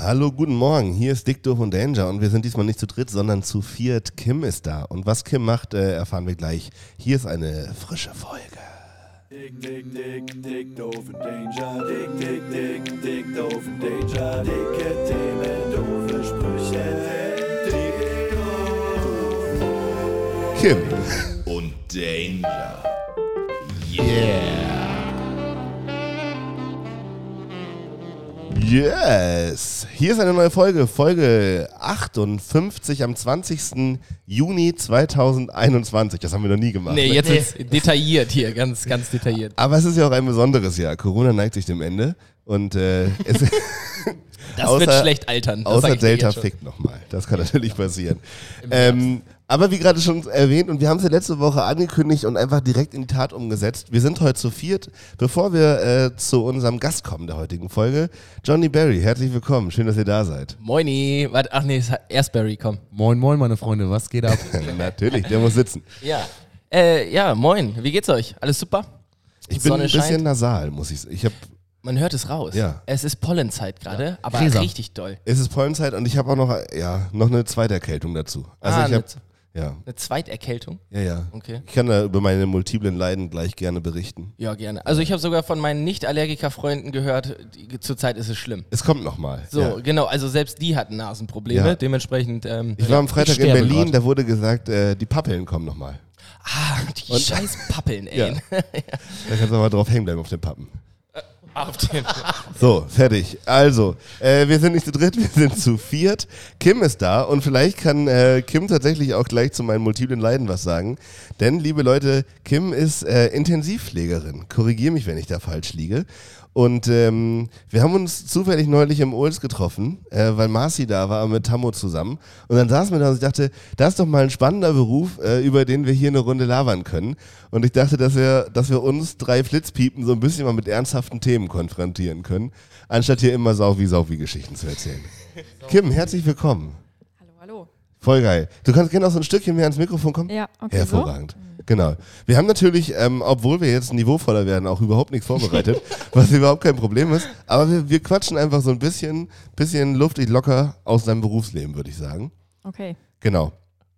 Hallo, guten Morgen. Hier ist Dick Doof und Danger und wir sind diesmal nicht zu dritt, sondern zu viert. Kim ist da. Und was Kim macht, äh, erfahren wir gleich. Hier ist eine frische Folge. Dick, dick, dick, dick, doof und Danger. Dick, dick, dick, dick, doof und Danger. Dicke Themen, doofe Sprüche. Dick, Kim. und Danger. Yes. Hier ist eine neue Folge. Folge 58 am 20. Juni 2021. Das haben wir noch nie gemacht. Nee, ne? jetzt ist detailliert hier, ganz, ganz detailliert. Aber es ist ja auch ein besonderes Jahr. Corona neigt sich dem Ende. Und äh, es, Das Außer- wird schlecht altern. das Außer Delta fickt nochmal. Das kann natürlich passieren. Ähm, aber wie gerade schon erwähnt, und wir haben es ja letzte Woche angekündigt und einfach direkt in die Tat umgesetzt. Wir sind heute zu viert. Bevor wir äh, zu unserem Gast kommen der heutigen Folge, Johnny Barry, herzlich willkommen. Schön, dass ihr da seid. Moini, warte, ach nee, es hat Erstberry, komm. Moin, moin, meine Freunde, was geht ab? natürlich, der muss sitzen. Ja. Äh, ja, moin, wie geht's euch? Alles super? Ich bin Sonne ein bisschen scheint. nasal, muss ich sagen. Ich habe Man hört es raus. Ja. Es ist Pollenzeit gerade, aber Gräser. richtig doll. es ist Pollenzeit und ich habe auch noch, ja, noch eine zweite Erkältung dazu. Also Ah, ich habe, ja, Eine Zweiterkältung? ja, ja. Okay. Ich kann da über meine multiplen Leiden gleich gerne berichten. Ja, gerne. Also ich habe sogar von meinen Nicht-Allergiker-Freunden gehört, die, zurzeit ist es schlimm. Es kommt nochmal. So, ja. genau, also selbst die hatten Nasenprobleme, Ja. dementsprechend. Ähm, Ich war am Freitag in Berlin, grad. da wurde gesagt, äh, die Pappeln kommen nochmal. ah, die scheiß Pappeln, ey. Ja. Da kannst du mal drauf hängen bleiben auf den Pappen. Auf den, So, fertig. Also, äh, wir sind nicht zu dritt, wir sind zu viert. Kim ist da und vielleicht kann äh, Kim tatsächlich auch gleich zu meinen multiplen Leiden was sagen. Denn, liebe Leute, Kim ist äh, Intensivpflegerin. Korrigiere mich, wenn ich da falsch liege. Und ähm, wir haben uns zufällig neulich im Ols getroffen, äh, weil Marci da war mit Tammo zusammen. Und dann saßen wir da und ich dachte, das ist doch mal ein spannender Beruf, äh, über den wir hier eine Runde labern können. Und ich dachte, dass wir, dass wir uns drei Flitzpiepen so ein bisschen mal mit ernsthaften Themen konfrontieren können, anstatt hier immer sau wie sau wie Geschichten zu erzählen. Kim, herzlich willkommen. Voll geil. Du kannst gerne auch so ein Stückchen mehr ans Mikrofon kommen? Ja, okay. Hervorragend. Genau. Wir haben natürlich, ähm, obwohl wir jetzt niveauvoller werden, auch überhaupt nichts vorbereitet, was überhaupt kein Problem ist. Aber wir, wir quatschen einfach so ein bisschen, bisschen luftig locker aus deinem Berufsleben, würde ich sagen. So. Okay. Genau.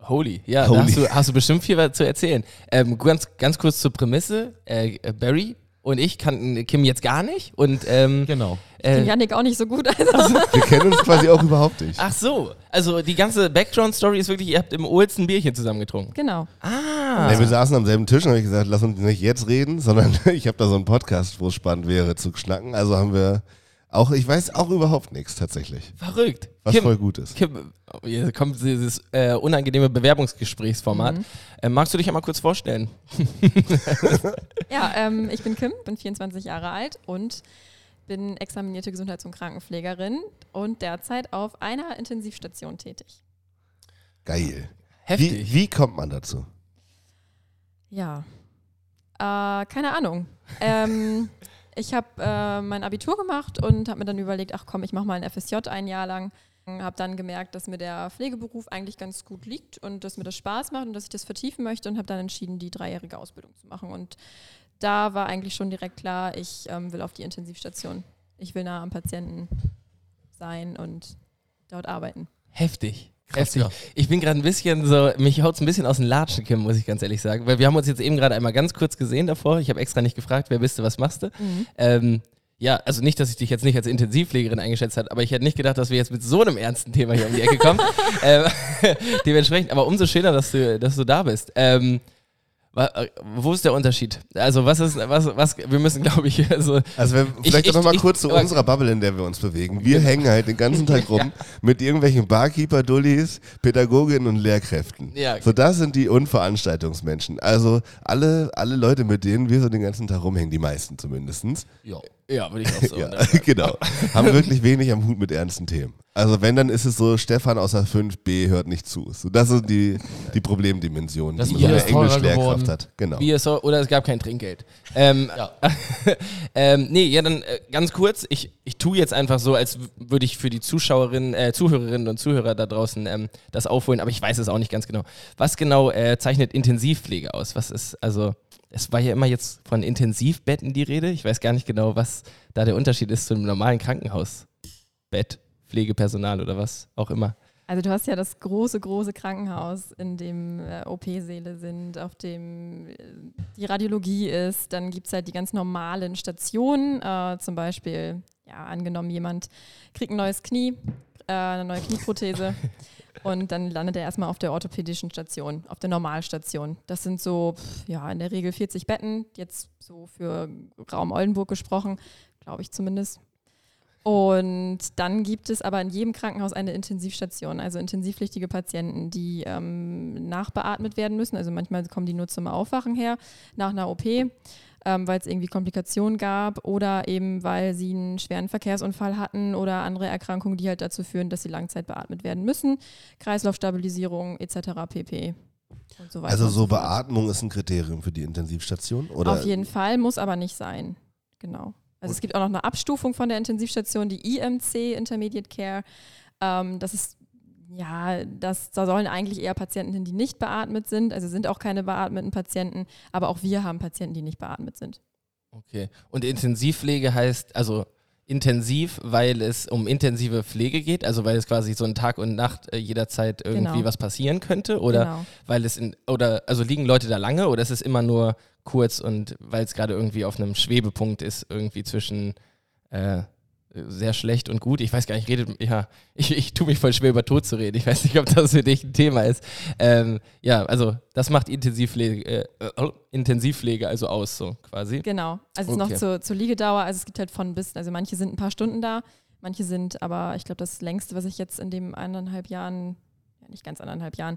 Holy, ja, Holy. da hast du, hast du bestimmt viel was zu erzählen. Ähm, ganz, ganz kurz zur Prämisse. Äh, Barry und ich kannten Kim jetzt gar nicht. Und ähm, Genau. Äh, Janik auch nicht so gut. Also. Wir kennen uns quasi auch überhaupt nicht. ach so, also die ganze Background-Story ist wirklich, ihr habt im Olds ein Bierchen zusammen getrunken. Genau. Ah. Nee, wir saßen am selben Tisch und habe ich gesagt, lass uns nicht jetzt reden, sondern ich habe da so einen Podcast, wo es spannend wäre zu schnacken. Also haben wir auch, ich weiß auch überhaupt nichts tatsächlich, Verrückt. was Kim, voll gut ist. Kim, hier kommt dieses äh, unangenehme Bewerbungsgesprächsformat. Äh, magst du dich einmal kurz vorstellen? Ja, ähm, ich bin Kim, bin 24 Jahre alt und bin examinierte Gesundheits- und Krankenpflegerin und derzeit auf einer Intensivstation tätig. Geil. Heftig. Wie, wie kommt man dazu? Ja. Äh, keine Ahnung. Ähm, ich habe äh, mein Abitur gemacht und habe mir dann überlegt, ach komm, ich mache mal ein FSJ ein Jahr lang. Habe dann gemerkt, dass mir der Pflegeberuf eigentlich ganz gut liegt und dass mir das Spaß macht und dass ich das vertiefen möchte und habe dann entschieden, die dreijährige Ausbildung zu machen. Und da war eigentlich schon direkt klar, ich ähm, will auf die Intensivstation. Ich will nah am Patienten sein und dort arbeiten. Heftig. Krass, Heftig. ja. Ich bin gerade ein bisschen so, mich haut ein bisschen aus den Latschen, Kim, muss ich ganz ehrlich sagen. Weil wir haben uns jetzt eben gerade einmal ganz kurz gesehen davor. Ich habe extra nicht gefragt, wer bist du, was machst du? Ähm, ja, also nicht, dass ich dich jetzt nicht als Intensivpflegerin eingeschätzt habe, aber ich hätte nicht gedacht, dass wir jetzt mit so einem ernsten Thema hier um die Ecke kommen. ähm, dementsprechend, aber umso schöner, dass du, dass du da bist. Ähm, äh, wo ist der Unterschied? Also was ist, was, was, wir müssen, glaube ich, also Also wir, Ich- vielleicht ich- noch mal ich- kurz zu aber- unserer Bubble, in der wir uns bewegen. Wir hängen halt den ganzen Tag rum mit irgendwelchen Barkeeper-Dullis, Pädagoginnen und Lehrkräften. Ja. So, das sind die Unveranstaltungsmenschen. Also alle, alle Leute, mit denen wir so den ganzen Tag rumhängen, die meisten zumindestens. Ja. Ja, würde ich auch so. Ja, genau. Haben wirklich wenig am Hut mit ernsten Themen. Also wenn, dann ist es so, Stefan außer 5b hört nicht zu. So, das sind die, die Problemdimensionen, Das die man so Englisch-Lehrkraft hat. Genau. Bier so, oder es gab kein Trinkgeld. Ähm, Ja. ähm, nee, ja, dann äh, ganz kurz. Ich, ich tue jetzt einfach so, als würde ich für die Zuschauerinnen, äh, Zuhörerinnen und Zuhörer da draußen ähm, das aufholen, aber ich weiß es auch nicht ganz genau. Was genau äh, zeichnet Intensivpflege aus? Was ist, also, es war ja immer jetzt von Intensivbetten die Rede. Ich weiß gar nicht genau, was da der Unterschied ist zu einem normalen Krankenhausbett. Pflegepersonal oder was auch immer. Also du hast ja das große, große Krankenhaus, in dem äh, OP-Säle sind, auf dem äh, die Radiologie ist. Dann gibt es halt die ganz normalen Stationen, äh, zum Beispiel, ja, angenommen, jemand kriegt ein neues Knie, äh, eine neue Knieprothese und dann landet er erstmal auf der orthopädischen Station, auf der Normalstation. Das sind so, ja, in der Regel 40 Betten, jetzt so für Raum Oldenburg gesprochen, glaube ich zumindest. Und dann gibt es aber in jedem Krankenhaus eine Intensivstation, also intensivpflichtige Patienten, die ähm, nachbeatmet werden müssen. Also manchmal kommen die nur zum Aufwachen her nach einer OP, ähm, weil es irgendwie Komplikationen gab oder eben weil sie einen schweren Verkehrsunfall hatten oder andere Erkrankungen, die halt dazu führen, dass sie Langzeit beatmet werden müssen. Kreislaufstabilisierung etc. pp. Und so weiter Also so. Beatmung ist ein Kriterium für die Intensivstation? Oder? Auf jeden Fall, muss aber nicht sein. Genau. Also es gibt auch noch eine Abstufung von der Intensivstation, die IMC, Intermediate Care. Ähm, das ist, ja, das, da sollen eigentlich eher Patienten hin, die nicht beatmet sind. Also sind auch keine beatmeten Patienten, aber auch wir haben Patienten, die nicht beatmet sind. Okay. Und Intensivpflege heißt, also intensiv, weil es um intensive Pflege geht, also weil es quasi so ein Tag und Nacht äh, jederzeit irgendwie Genau. was passieren könnte oder Genau. weil es in oder also liegen Leute da lange oder ist es immer nur kurz und weil es gerade irgendwie auf einem Schwebepunkt ist irgendwie zwischen äh, sehr schlecht und gut. Ich weiß gar nicht, redet, ja, ich, ich tue mich voll schwer über Tod zu reden. Ich weiß nicht, ob das für dich ein Thema ist. Ähm, ja, also das macht Intensivpflege, äh, äh, Intensivpflege also aus, so quasi. Genau. Also es Okay. ist noch zur, zur Liegedauer. Also es gibt halt von bis, also manche sind ein paar Stunden da, manche sind aber, ich glaube, das längste, was ich jetzt in den eineinhalb Jahren, ja nicht ganz anderthalb Jahren,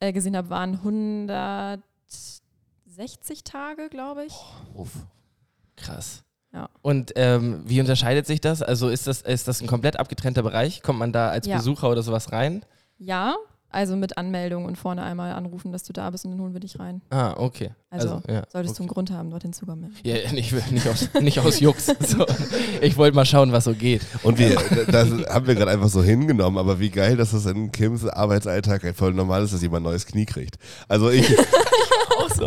äh, gesehen habe, waren 160 Tage, glaube ich. Uff. Krass. Ja. Und ähm, wie unterscheidet sich das? Also ist das, ist das ein komplett abgetrennter Bereich? Kommt man da als Ja. Besucher oder sowas rein? Ja, also mit Anmeldung und vorne einmal anrufen, dass du da bist und dann holen wir dich rein. Ah, okay. Also, ja, Solltest du okay. einen Grund haben, dorthin zu kommen. Ja, ja, nicht, nicht, aus, nicht aus Jux. So. Ich wollte mal schauen, was so geht. Und wir, das haben wir gerade einfach so hingenommen, aber wie geil, dass das in Kims Arbeitsalltag voll normal ist, dass jemand ein neues Knie kriegt. Also ich,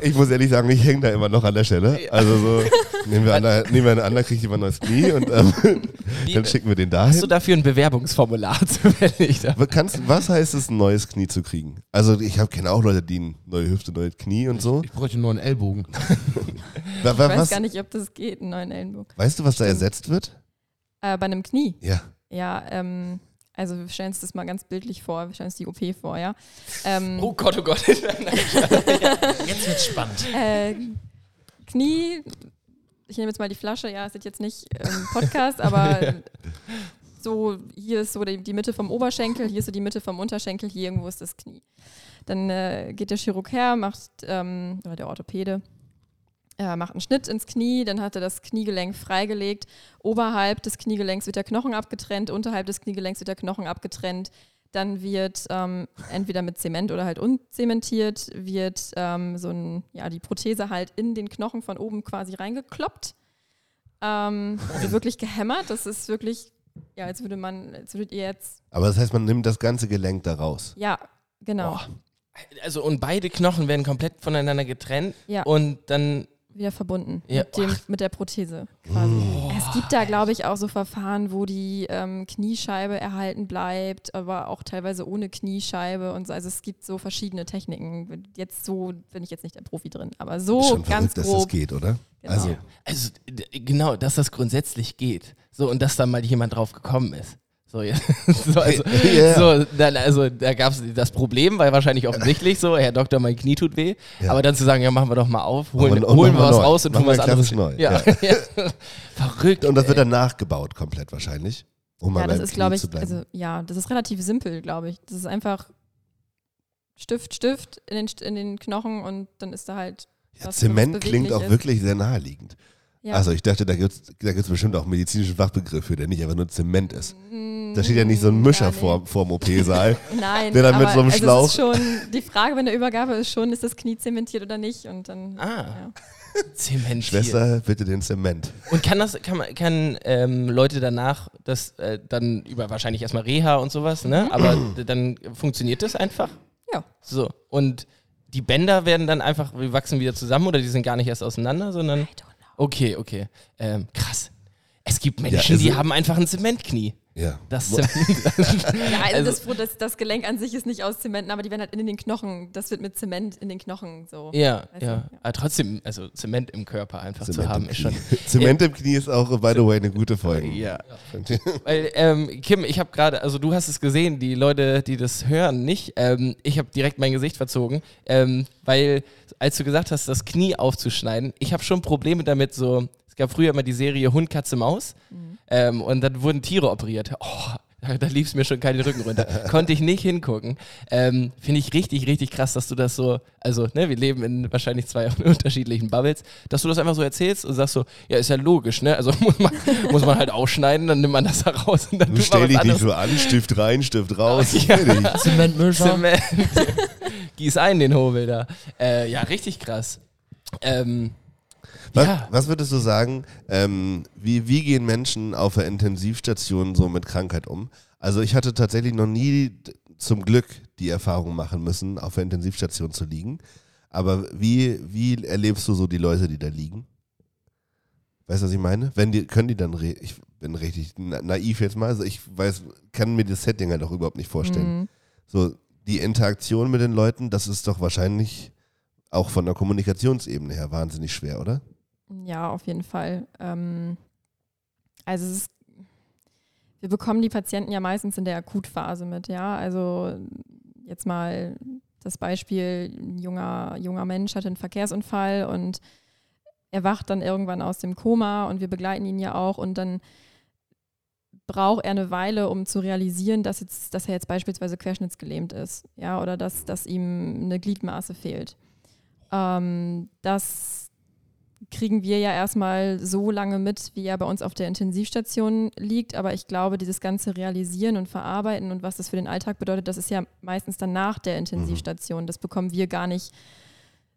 ich muss ehrlich sagen, ich hänge da immer noch an der Stelle. Also so, nehmen wir an, nehmen wir einen an, da kriegt jemand ein neues Knie und ähm, dann schicken wir den Hast du dahin. dafür ein Bewerbungsformular zufällig? Da? Kannst, was heißt es, ein neues Knie zu kriegen? Also ich kenne auch Leute, die eine neue Hüfte, neues Knie und so. Ich bräuchte nur einen Ellbogen. Wa- Ich weiß was, gar nicht, ob das geht, einen neuen Ellenbogen. weißt du, was da ersetzt wird? Äh, bei einem Knie. Ja. Ja, ähm, also wir stellen uns das mal ganz bildlich vor, wir stellen uns die OP vor, ja. Ähm, Oh Gott, oh Gott. Jetzt wird's spannend. äh, Knie, ich nehme jetzt mal die Flasche, ja, es ist jetzt nicht ähm, Podcast, aber so, hier ist so die, die Mitte vom Oberschenkel, hier ist so die Mitte vom Unterschenkel, hier irgendwo ist das Knie. Dann äh, geht der Chirurg her, macht, ähm, oder der Orthopäde, äh, macht einen Schnitt ins Knie, dann hat er das Kniegelenk freigelegt. Oberhalb des Kniegelenks wird der Knochen abgetrennt, unterhalb des Kniegelenks wird der Knochen abgetrennt. Dann wird ähm, entweder mit Zement oder halt unzementiert, wird ähm, so ein, ja, die Prothese halt in den Knochen von oben quasi reingekloppt. Ähm, also wirklich gehämmert. Das ist wirklich, ja, als würde man, als würdet ihr jetzt, Aber das heißt, man nimmt das ganze Gelenk da raus. ja, genau. Boah. Also und beide Knochen werden komplett voneinander getrennt Ja. und dann wieder verbunden Ja. mit, dem, mit der Prothese quasi. Es gibt da, glaube ich, auch so Verfahren, wo die ähm, Kniescheibe erhalten bleibt, aber auch teilweise ohne Kniescheibe und so. Also es gibt so verschiedene Techniken. Jetzt so bin ich jetzt nicht der Profi drin, aber so Ist schon ganz verrückt, dass grob. das geht, oder? Genau. Also, Also genau, dass das grundsätzlich geht. So, und dass da mal jemand drauf gekommen ist. So, ja. so, also, Ja. so dann, also da gab es das Problem, war wahrscheinlich offensichtlich so, Herr Doktor, mein Knie tut weh. Ja. Aber dann zu sagen, ja, machen wir doch mal auf, holen, und holen wir was neu. raus und tun Machen was wir anderes. neu, Ja. ja. Verrückt. und das wird ey. dann nachgebaut komplett wahrscheinlich. Um mal Ja, das ist, glaube ich, also ja, das ist relativ simpel, glaube ich. Das ist einfach Stift, Stift in den, in den Knochen und dann ist da halt. ja, was, Zement was klingt auch ist. wirklich sehr naheliegend. Ja. Also ich dachte, da gibt es da gibt's bestimmt auch einen medizinischen Fachbegriff für, der nicht einfach nur Zement ist. Da steht ja nicht so ein Mischer ja, nee. vor, vorm OP-Saal. Nein, Der dann mit aber so einem also Schlauch- ist schon, die Frage bei der Übergabe ist schon, ist das Knie zementiert oder nicht? Und dann. Ah, Ja. zementiert. Schwester, bitte den Zement. Und kann das, kann, kann ähm, Leute danach das äh, dann über wahrscheinlich erstmal Reha und sowas, ne? Aber d- dann funktioniert das einfach? Ja. So. Und die Bänder werden dann einfach, wir wachsen wieder zusammen oder die sind gar nicht erst auseinander, sondern. Okay, okay. Ähm, krass. Es gibt Menschen, also- die haben einfach ein Zementknie. Ja. Das Ja, also, Also- das, das, das Gelenk an sich ist nicht aus Zementen, aber die werden halt in den Knochen, das wird mit Zement in den Knochen so. ja, du, ja. ja. Aber trotzdem, also Zement im Körper einfach zu Zement haben, im ist schon. Zement im Knie ist auch, by the way, eine gute Folge. Ja. Weil, ähm, Kim, ich habe gerade, also du hast es gesehen, die Leute, die das hören, nicht. Ähm, ich habe direkt mein Gesicht verzogen, ähm, weil als du gesagt hast, das Knie aufzuschneiden, ich habe schon Probleme damit, so, gab früher immer die Serie Hund, Katze, Maus ähm, und dann wurden Tiere operiert. Oh, da, lief es mir schon keinen Rücken runter. Konnte ich nicht hingucken. Ähm, Finde ich richtig, richtig krass, dass du das so, also, ne, wir leben in wahrscheinlich zwei unterschiedlichen Bubbles, dass du das einfach so erzählst und sagst so, ja, ist ja logisch, ne? Also muss man, muss man halt ausschneiden, dann nimmt man das da raus und dann Du stell dich nicht so an, Stift rein, Stift raus. Ja. Zementmischer. Zement. Gieß ein den Hobel da. Äh, ja, richtig krass. Ähm, Was, ja, was würdest du sagen, ähm, wie, wie gehen Menschen auf der Intensivstation so mit Krankheit um? Also ich hatte tatsächlich noch nie zum Glück die Erfahrung machen müssen, auf der Intensivstation zu liegen. Aber wie, wie erlebst du so die Leute, die da liegen? Weißt du, was ich meine? Wenn die, können die dann, re ich bin richtig na naiv jetzt mal, also ich weiß, kann mir das Setting halt auch überhaupt nicht vorstellen. Mhm. So, die Interaktion mit den Leuten, das ist doch wahrscheinlich auch von der Kommunikationsebene her wahnsinnig schwer, oder? Ja, auf jeden Fall. Ähm, also es ist, wir bekommen die Patienten ja meistens in der Akutphase mit, ja. Also jetzt mal das Beispiel, ein junger, junger Mensch hatte einen Verkehrsunfall und er wacht dann irgendwann aus dem Koma und wir begleiten ihn ja auch und dann braucht er eine Weile, um zu realisieren, dass, jetzt, dass er jetzt beispielsweise querschnittsgelähmt ist, ja, oder dass, dass ihm eine Gliedmaße fehlt. Ähm, das kriegen wir ja erstmal so lange mit, wie er bei uns auf der Intensivstation liegt. Aber ich glaube, dieses ganze Realisieren und Verarbeiten und was das für den Alltag bedeutet, das ist ja meistens dann nach der Intensivstation. Das bekommen wir gar nicht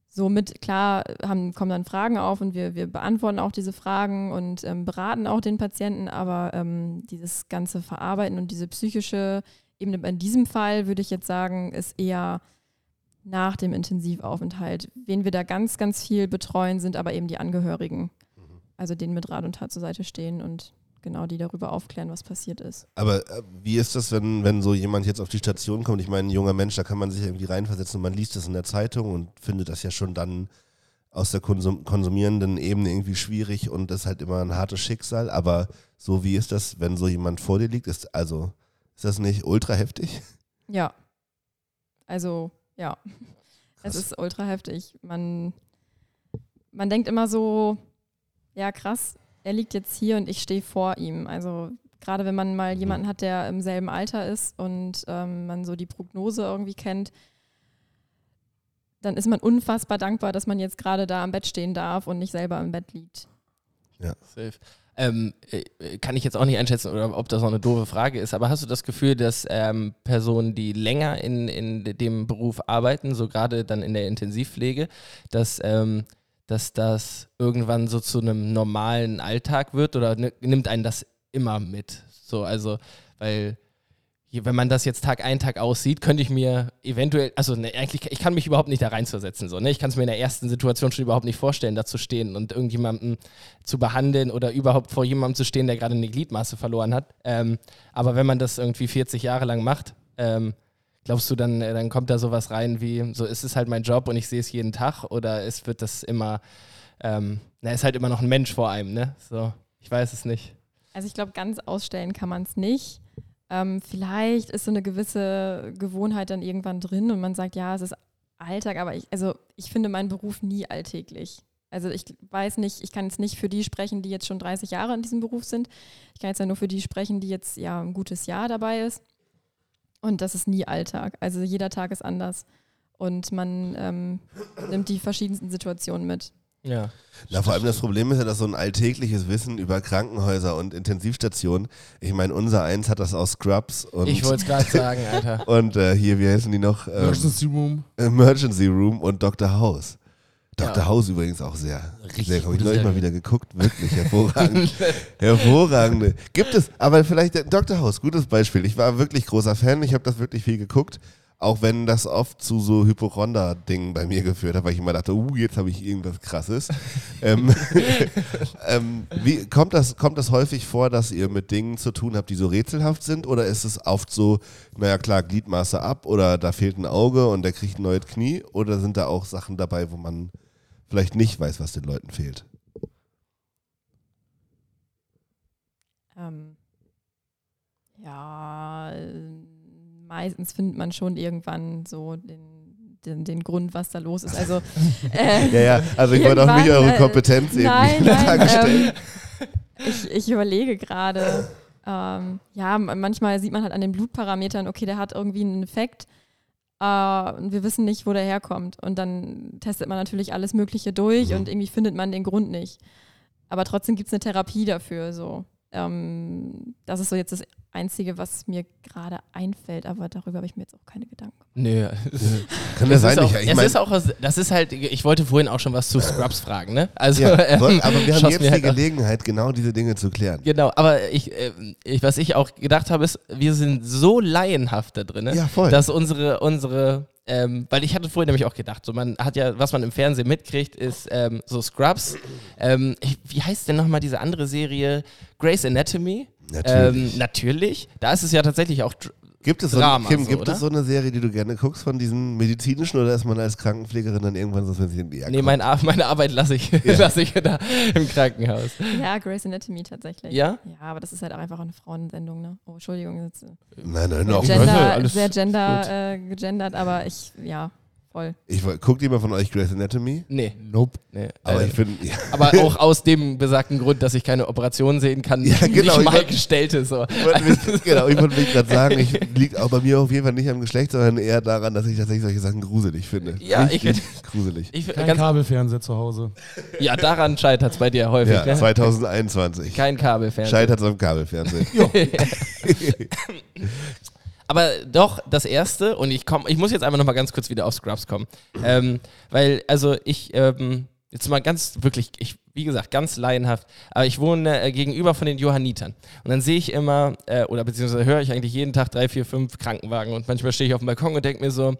so mit. Klar haben, kommen dann Fragen auf und wir, wir beantworten auch diese Fragen und ähm, beraten auch den Patienten. Aber ähm, dieses ganze Verarbeiten und diese psychische Ebene in diesem Fall, würde ich jetzt sagen, ist eher nach dem Intensivaufenthalt. Wen wir da ganz, ganz viel betreuen, sind aber eben die Angehörigen. Also denen mit Rat und Tat zur Seite stehen und genau die darüber aufklären, was passiert ist. Aber äh, wie ist das, wenn, wenn so jemand jetzt auf die Station kommt? Ich meine, ein junger Mensch, da kann man sich irgendwie reinversetzen und man liest das in der Zeitung und findet das ja schon dann aus der Konsum konsumierenden Ebene irgendwie schwierig und das ist halt immer ein hartes Schicksal. Aber so wie ist das, wenn so jemand vor dir liegt? Ist, also, ist das nicht ultra heftig? Ja. Also, ja. Krass. Es ist ultra heftig. Man, man denkt immer so, ja krass, er liegt jetzt hier und ich stehe vor ihm. Also gerade wenn man mal jemanden hat, der im selben Alter ist und ähm, man so die Prognose irgendwie kennt, dann ist man unfassbar dankbar, dass man jetzt gerade da am Bett stehen darf und nicht selber im Bett liegt. safe. Ähm, äh, kann ich jetzt auch nicht einschätzen, oder ob das auch eine doofe Frage ist, aber hast du das Gefühl, dass ähm, Personen, die länger in, in dem Beruf arbeiten, so gerade dann in der Intensivpflege, dass, ähm, dass das irgendwann so zu einem normalen Alltag wird oder ni- nimmt einen das immer mit? So, also, weil wenn man das jetzt Tag ein, Tag aussieht, könnte ich mir eventuell, also ne, eigentlich, ich kann mich überhaupt nicht da reinzusetzen. So, ne? Ich kann es mir in der ersten Situation schon überhaupt nicht vorstellen, da zu stehen und irgendjemanden zu behandeln oder überhaupt vor jemandem zu stehen, der gerade eine Gliedmaße verloren hat. Ähm, aber wenn man das irgendwie 40 Jahre lang macht, ähm, glaubst du, dann, äh, dann kommt da sowas rein wie, so ist es halt mein Job und ich sehe es jeden Tag oder es wird das immer, ähm, na, ist halt immer noch ein Mensch vor einem, ne? So, ich weiß es nicht. Also ich glaube, ganz ausstellen kann man es nicht. Ähm, vielleicht ist so eine gewisse Gewohnheit dann irgendwann drin und man sagt, ja, es ist Alltag, aber ich, also ich finde meinen Beruf nie alltäglich. Also ich weiß nicht, ich kann jetzt nicht für die sprechen, die jetzt schon 30 Jahre in diesem Beruf sind. Ich kann jetzt ja nur für die sprechen, die jetzt ja ein gutes Jahr dabei ist. Und das ist nie Alltag. Also jeder Tag ist anders. Und man ähm, nimmt die verschiedensten Situationen mit. Ja. Na, vor allem das Problem ist ja, dass so ein alltägliches Wissen über Krankenhäuser und Intensivstationen, ich meine, unser Eins hat das aus Scrubs und, Ich wollte es gerade sagen, Alter. und äh, hier, wie heißen die noch? Ähm, Emergency Room. Emergency Room und Dr. House. Dr. Ja. House übrigens auch sehr. Richtig sehr habe ich neulich mal wieder geguckt. Wirklich hervorragend. Hervorragende. Gibt es, aber vielleicht Dr. House, gutes Beispiel. Ich war wirklich großer Fan, ich habe das wirklich viel geguckt. Auch wenn das oft zu so Hypochonder-Dingen bei mir geführt hat, weil ich immer dachte, uh, jetzt habe ich irgendwas krasses. ähm, ähm, wie, kommt, das, kommt das häufig vor, dass ihr mit Dingen zu tun habt, die so rätselhaft sind? Oder ist es oft so, naja klar, Gliedmaße ab oder da fehlt ein Auge und der kriegt ein neues Knie? Oder sind da auch Sachen dabei, wo man vielleicht nicht weiß, was den Leuten fehlt? Ähm, ja, äh, meistens findet man schon irgendwann so den, den, den Grund, was da los ist. Also, äh, Ja, ja, also ich wollte auch nicht eure äh, Kompetenz irgendwie nein, in Frage nein, stellen. ähm, ich, ich überlege gerade. Ähm, ja, manchmal sieht man halt an den Blutparametern, okay, der hat irgendwie einen Effekt äh, und wir wissen nicht, wo der herkommt. Und dann testet man natürlich alles Mögliche durch Mhm. und irgendwie findet man den Grund nicht. Aber trotzdem gibt es eine Therapie dafür. So. Ähm, das ist so jetzt das Einzige, was mir gerade einfällt, aber darüber habe ich mir jetzt auch keine Gedanken gemacht. Nö. Kann das Es sein? ist auch, Ich, mein, ist auch, das ist halt, ich wollte vorhin auch schon was zu Scrubs fragen, ne? Also, ja, ähm, aber wir haben jetzt die halt Gelegenheit, genau diese Dinge zu klären. Genau, aber ich, äh, ich, was ich auch gedacht habe, ist, wir sind so laienhaft da drin, Ja, voll. dass unsere, unsere, ähm, weil ich hatte vorhin nämlich auch gedacht, so man hat ja, was man im Fernsehen mitkriegt, ist ähm, so Scrubs. Ähm, ich, wie heißt denn nochmal diese andere Serie? Grey's Anatomy? Natürlich. Ähm, natürlich. Da ist es ja tatsächlich auch Gibt es so, Drama Kim, so, gibt es so eine Serie, die du gerne guckst von diesen medizinischen oder ist man als Krankenpflegerin dann irgendwann so, wenn sie in die Nee, mein Ar meine Arbeit lasse ich, Ja. lasse ich da im Krankenhaus. Ja, Grey's Anatomy tatsächlich. Ja? Ja, aber das ist halt auch einfach eine Frauensendung, ne? Oh, Entschuldigung, jetzt, äh, Nein, nein, noch. Gen- Gender, alles sehr gender, äh, gegendert, aber ich, ja, voll. Ich guckt jemand von euch Grey's Anatomy? Nee. Nope. nee Aber äh, ich finde, ja, aber auch aus dem besagten Grund, dass ich keine Operation sehen kann, Ja, genau, nicht ich mal wollt- gestellte so. ich wollte mich, genau, ich wollte mich gerade sagen, ich liegt auch bei mir auf jeden Fall nicht am Geschlecht, sondern eher daran, dass ich tatsächlich solche Sachen gruselig finde. Ja, ich Richtig gruselig. Ich, Kein ganz, Kabelfernseher zu Hause. ja, daran scheitert es bei dir häufig. Ja, ne? 2021. Kein Kabelfernseher. Scheitert am Kabelfernsehen. Aber doch, das erste, und ich komm, ich muss jetzt einfach nochmal ganz kurz wieder auf Scrubs kommen. Ähm, weil, also ich, ähm, jetzt mal ganz wirklich, ich, wie gesagt, ganz laienhaft, aber ich wohne äh, gegenüber von den Johannitern. Und dann sehe ich immer, äh, oder beziehungsweise höre ich eigentlich jeden Tag drei, vier, fünf Krankenwagen und manchmal stehe ich auf dem Balkon und denke mir so,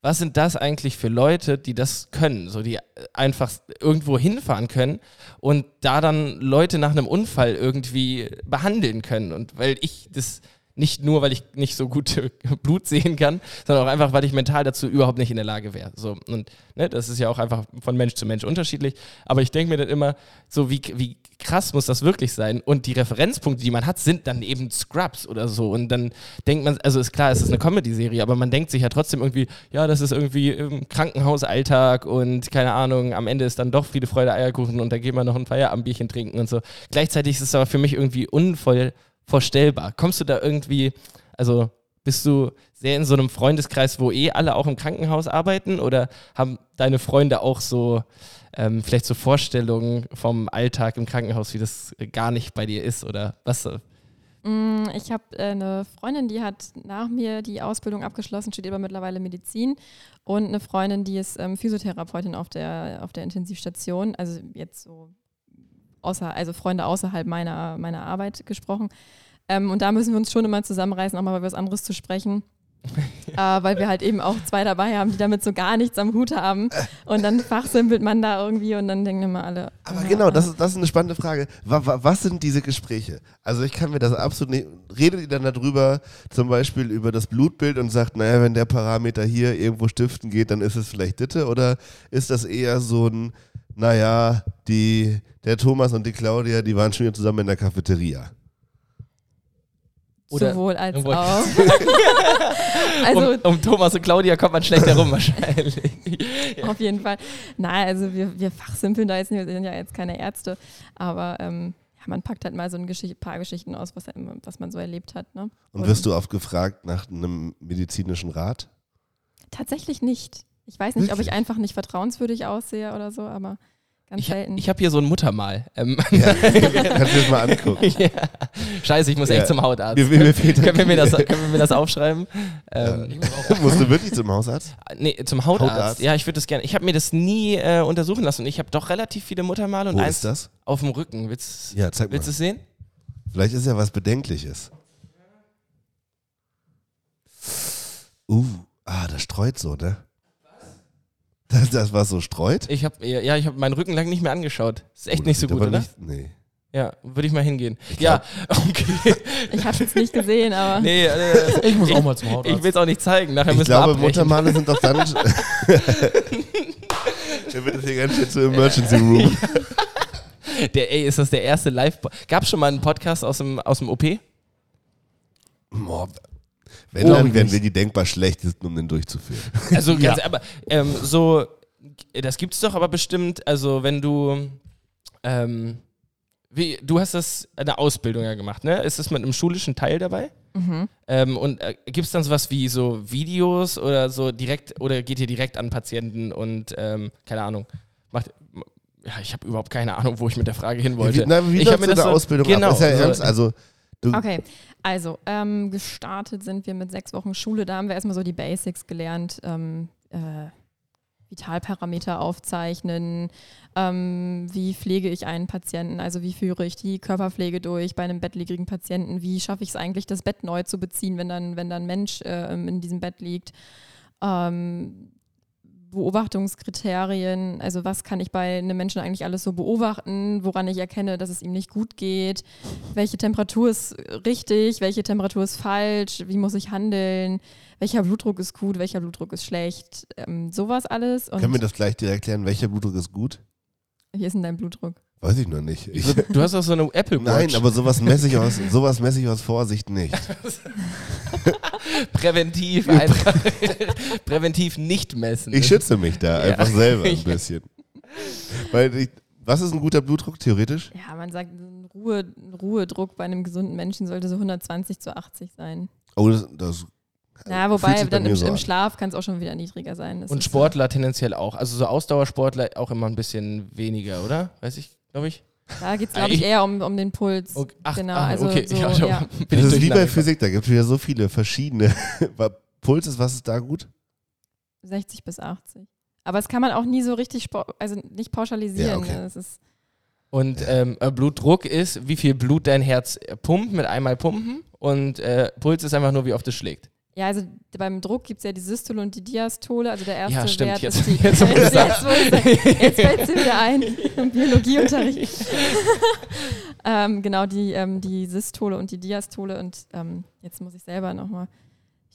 was sind das eigentlich für Leute, die das können, so die äh, einfach irgendwo hinfahren können und da dann Leute nach einem Unfall irgendwie behandeln können und weil ich das nicht nur, weil ich nicht so gut äh, Blut sehen kann, sondern auch einfach, weil ich mental dazu überhaupt nicht in der Lage wäre. So, und ne, das ist ja auch einfach von Mensch zu Mensch unterschiedlich. Aber ich denke mir dann immer, so wie, wie krass muss das wirklich sein? Und die Referenzpunkte, die man hat, sind dann eben Scrubs oder so. Und dann denkt man, also ist klar, es ist eine Comedy-Serie, aber man denkt sich ja trotzdem irgendwie, ja, das ist irgendwie im Krankenhausalltag und keine Ahnung, am Ende ist dann doch Friede, Freude, Eierkuchen und da geht man noch ein Feierabendbierchen trinken und so. Gleichzeitig ist es aber für mich irgendwie unvoll vorstellbar. Kommst du da irgendwie, also bist du sehr in so einem Freundeskreis, wo eh alle auch im Krankenhaus arbeiten oder haben deine Freunde auch so ähm, vielleicht so Vorstellungen vom Alltag im Krankenhaus, wie das gar nicht bei dir ist oder was? Mm, Ich habe äh, eine Freundin, die hat nach mir die Ausbildung abgeschlossen, studiert aber mittlerweile Medizin. Und eine Freundin, die ist ähm, Physiotherapeutin auf der, auf der Intensivstation. Also jetzt so außer, also Freunde außerhalb meiner, meiner Arbeit gesprochen. Ähm, und da müssen wir uns schon immer zusammenreißen, auch mal über was anderes zu sprechen. äh, weil wir halt eben auch zwei dabei haben, die damit so gar nichts am Hut haben. Und dann fachsimpelt man da irgendwie und dann denken immer alle. Aber äh, genau, das ist, das ist eine spannende Frage. Wa, wa, was sind diese Gespräche? Also ich kann mir das absolut nicht. Redet ihr dann darüber, zum Beispiel über das Blutbild und sagt, naja, wenn der Parameter hier irgendwo stiften geht, dann ist es vielleicht Ditte? Oder ist das eher so ein, naja, die, der Thomas und die Claudia, die waren schon wieder zusammen in der Cafeteria? Oder- Sowohl als auch. also um, um Thomas und Claudia kommt man schlecht herum wahrscheinlich. Auf jeden Fall. Nein, also wir, wir fachsimpeln da jetzt nicht, wir sind ja jetzt keine Ärzte, aber ähm, ja, man packt halt mal so ein Geschicht, paar Geschichten aus, was, was man so erlebt hat. Ne? Und wirst du oft gefragt nach einem medizinischen Rat? Tatsächlich nicht. Ich weiß nicht, ob ich einfach nicht vertrauenswürdig aussehe oder so, aber ganz Ich, selten. ich habe hier so ein Muttermal. Ähm, Ja, kannst du das mal angucken. ja. Scheiße, ich muss Ja. echt zum Hautarzt. Mir, mir fehlt können, wir mir das, können wir mir das aufschreiben? Ähm, Musst du wirklich zum Hausarzt? Nee, zum Hautarzt. Hautarzt? Ja, ich würde das gerne. Ich habe mir das nie äh, untersuchen lassen und ich habe doch relativ viele Muttermale und Wo eins ist das? auf dem Rücken. Willst, Ja, zeig mal. willst du es sehen? Vielleicht ist ja was Bedenkliches. Uh, Ah, das streut so, ne? Das, das was so streut? Ich habe ja, ich habe meinen Rücken lang nicht mehr angeschaut. Ist echt Oh, nicht so gut, oder? Nicht, nee. Ja, würde ich mal hingehen. Ich ja, okay. Ich habe es nicht gesehen, aber nee, äh, Ich muss auch mal zum Hautarzt. ich will es auch nicht zeigen. Nachher Ich müssen glaube, wir. Muttermale sind doch dann. Der wird das hier ganz schön zu Emergency Room. Der, ey, ist das der erste Live? Gab es schon mal einen Podcast aus dem, aus dem OP? Boah, Wenn, dann wären wir die denkbar schlechtesten, um den durchzuführen. Also ganz, Ja. aber ähm, so, das gibt's doch aber bestimmt, also wenn du, ähm, wie, du hast das eine Ausbildung ja gemacht, ne? Ist das mit einem schulischen Teil dabei? mhm. Ähm, und äh, gibt es dann sowas wie so Videos oder so direkt, oder geht ihr direkt an Patienten und, ähm, keine Ahnung, macht, ja, ich habe überhaupt keine Ahnung, wo ich mit der Frage hin wollte. Wie, na, wie ich hab läuft mir das so- Ausbildung genau, ab? Ist ja so- ernst, also Okay, also ähm, gestartet sind wir mit sechs Wochen Schule. Da haben wir erstmal so die Basics gelernt. Ähm, äh, Vitalparameter aufzeichnen, ähm, wie pflege ich einen Patienten, also wie führe ich die Körperpflege durch bei einem bettlägerigen Patienten, wie schaffe ich es eigentlich, das Bett neu zu beziehen, wenn dann, wenn dann ein Mensch äh, in diesem Bett liegt. Ähm, Beobachtungskriterien, also was kann ich bei einem Menschen eigentlich alles so beobachten, woran ich erkenne, dass es ihm nicht gut geht, welche Temperatur ist richtig, welche Temperatur ist falsch, wie muss ich handeln, welcher Blutdruck ist gut, welcher Blutdruck ist schlecht, ähm, sowas alles. Und können wir das gleich direkt klären, welcher Blutdruck ist gut? wie ist denn dein Blutdruck? Weiß ich noch nicht. Ich, Du hast auch so eine Apple Watch. nein, aber sowas messe ich aus, sowas messe ich aus Vorsicht nicht. präventiv einfach präventiv nicht messen. Ich schütze mich da Ja. einfach selber ein bisschen. Weil ich, was ist ein guter Blutdruck theoretisch? Ja, man sagt, ein, Ruhe, ein Ruhedruck bei einem gesunden Menschen sollte so 120 zu 80 sein. Oh, das, das Ja, wobei dann im, so im. Schlaf kann es auch schon wieder niedriger sein. Das Und Sportler tendenziell auch. Also so Ausdauersportler auch immer ein bisschen weniger, oder? Weiß ich, glaube ich. Da geht es, glaube ich, eher um, um den Puls. Okay. Ach, genau, ah, also okay. so, ja, ja. bin Das ist wie bei Physik, da gibt es wieder so viele verschiedene. Puls ist, was ist da gut? 60 bis 80. Aber das kann man auch nie so richtig, also nicht pauschalisieren. Ja, okay. ne? Das ist, Und ähm, äh, Blutdruck ist, wie viel Blut dein Herz pumpt mit einmal pumpen. Und äh, Puls ist einfach nur, wie oft es schlägt. Ja, also beim Druck gibt es ja die Systole und die Diastole. Also der erste Ja, stimmt, Wert jetzt- ist die. jetzt, jetzt, jetzt fällt es wieder ein im Biologieunterricht. ähm, genau, die, ähm, die Systole und die Diastole. Und ähm, jetzt muss ich selber nochmal,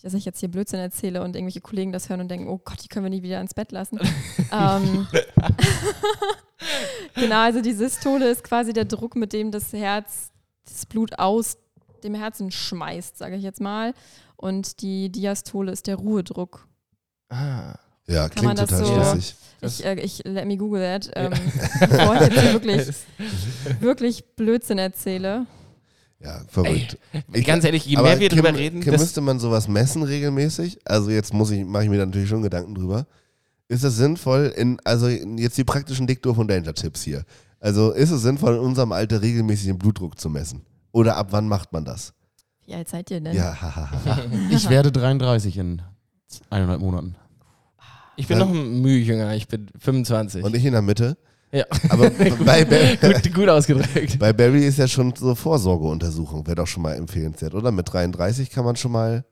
dass ich jetzt hier Blödsinn erzähle und irgendwelche Kollegen das hören und denken, oh Gott, die können wir nie wieder ins Bett lassen. ähm, genau, also die Systole ist quasi der Druck, mit dem das Herz das Blut aus dem Herzen schmeißt, sage ich jetzt mal. Und die Diastole ist der Ruhedruck. Ah. Ja, Kann man klingt das total so- schlüssig. Ich, äh, ich let me google that. Ähm, Bevor ich jetzt hier wirklich, wirklich Blödsinn erzähle. Ja, verrückt. Ich- Ganz ehrlich, je mehr wir Kim, drüber reden, Kim, müsste man sowas messen regelmäßig? Also jetzt muss ich, mache ich mir da natürlich schon Gedanken drüber. Ist es sinnvoll, in, also jetzt die praktischen Dictor von Danger Tipps hier. Also ist es sinnvoll, in unserem Alter regelmäßig den Blutdruck zu messen? Oder ab wann macht man das? Wie alt seid ihr denn? Ja, hahaha. Ich werde 33 in eineinhalb Monaten. ich bin noch ein Mühe jünger, ich bin 25. Und ich in der Mitte. ja, Aber bei, gut, gut ausgedrückt. bei Barry ist ja schon so Vorsorgeuntersuchung, wäre doch schon mal empfehlenswert, oder? Mit 33 kann man schon mal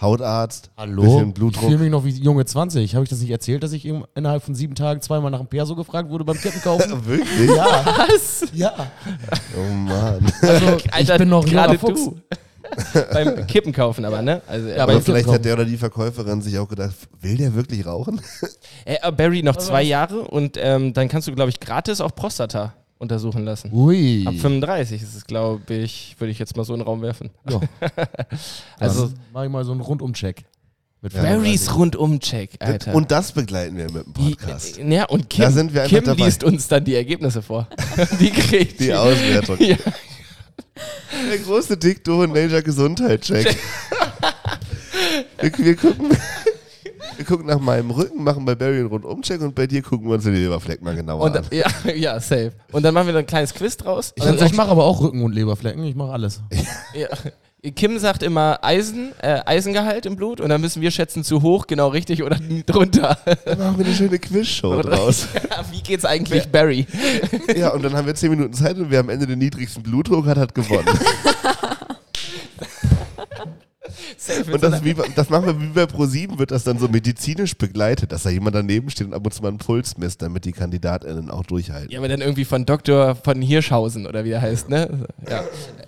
Hautarzt, Hallo? bisschen Ich Blutdruck. fühle mich noch wie junge 20. Habe ich das nicht erzählt, dass ich innerhalb von sieben Tagen zweimal nach einem Perso gefragt wurde beim Kettenkaufen? Wirklich? ja. Was? Ja. Oh Mann. Also, ich bin noch gerade Fuchs. du. Beim Kippen kaufen aber, ne? Also, Ja, Aber vielleicht hat der oder die Verkäuferin sich auch gedacht, will der wirklich rauchen? äh, Barry noch zwei Jahre und ähm, dann kannst du, glaube ich, gratis auch Prostata untersuchen lassen. Ui. Ab 35 ist es, glaube ich, würde ich jetzt mal so in den Raum werfen. Ja. Also Also mach ich mal so einen Rundumcheck. Mit Ja, Barrys Rundum-Check, Alter. Und das begleiten wir mit dem Podcast. ja, und Kim, Da sind wir einfach Kim dabei. liest uns dann die Ergebnisse vor. die kriegt Die Auswertung. Ja. Der große Dicto und Nature Gesundheit-Check. wir, wir, gucken, wir gucken nach meinem Rücken, machen bei Barry einen Rundumcheck und bei dir gucken wir uns den Leberfleck mal genauer Und, an. dann- ja, ja, safe. Und dann machen wir ein kleines Quiz draus. Ich, dann ich mache aber auch Rücken und Leberflecken. Ich mache alles. ja, Kim sagt immer Eisen, äh, Eisengehalt im Blut und dann müssen wir schätzen, zu hoch, genau richtig oder drunter. Dann machen wir eine schöne Quizshow draus. Wie geht's eigentlich Barry? Ja, und dann haben wir zehn Minuten Zeit und wer am Ende den niedrigsten Blutdruck hat, hat gewonnen. Und das, wie, das machen wir wie bei ProSieben, wird das dann so medizinisch begleitet, dass da jemand daneben steht und ab und zu mal einen Puls misst, damit die KandidatInnen auch durchhalten. Ja, aber dann irgendwie von Dr. von Hirschhausen oder wie der heißt, ne? Ja.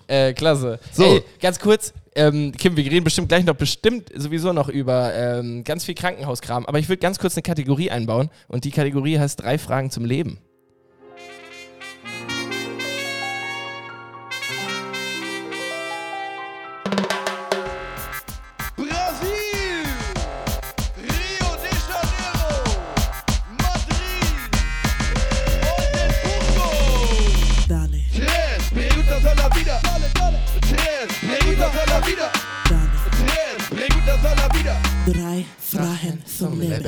Äh, klasse. So. Ey, ganz kurz, ähm, Kim, wir reden bestimmt gleich noch bestimmt sowieso noch über ähm, ganz viel Krankenhauskram, aber ich würde ganz kurz eine Kategorie einbauen und die Kategorie heißt drei Fragen zum Leben. A la vida. Drei Fragen zum Leben.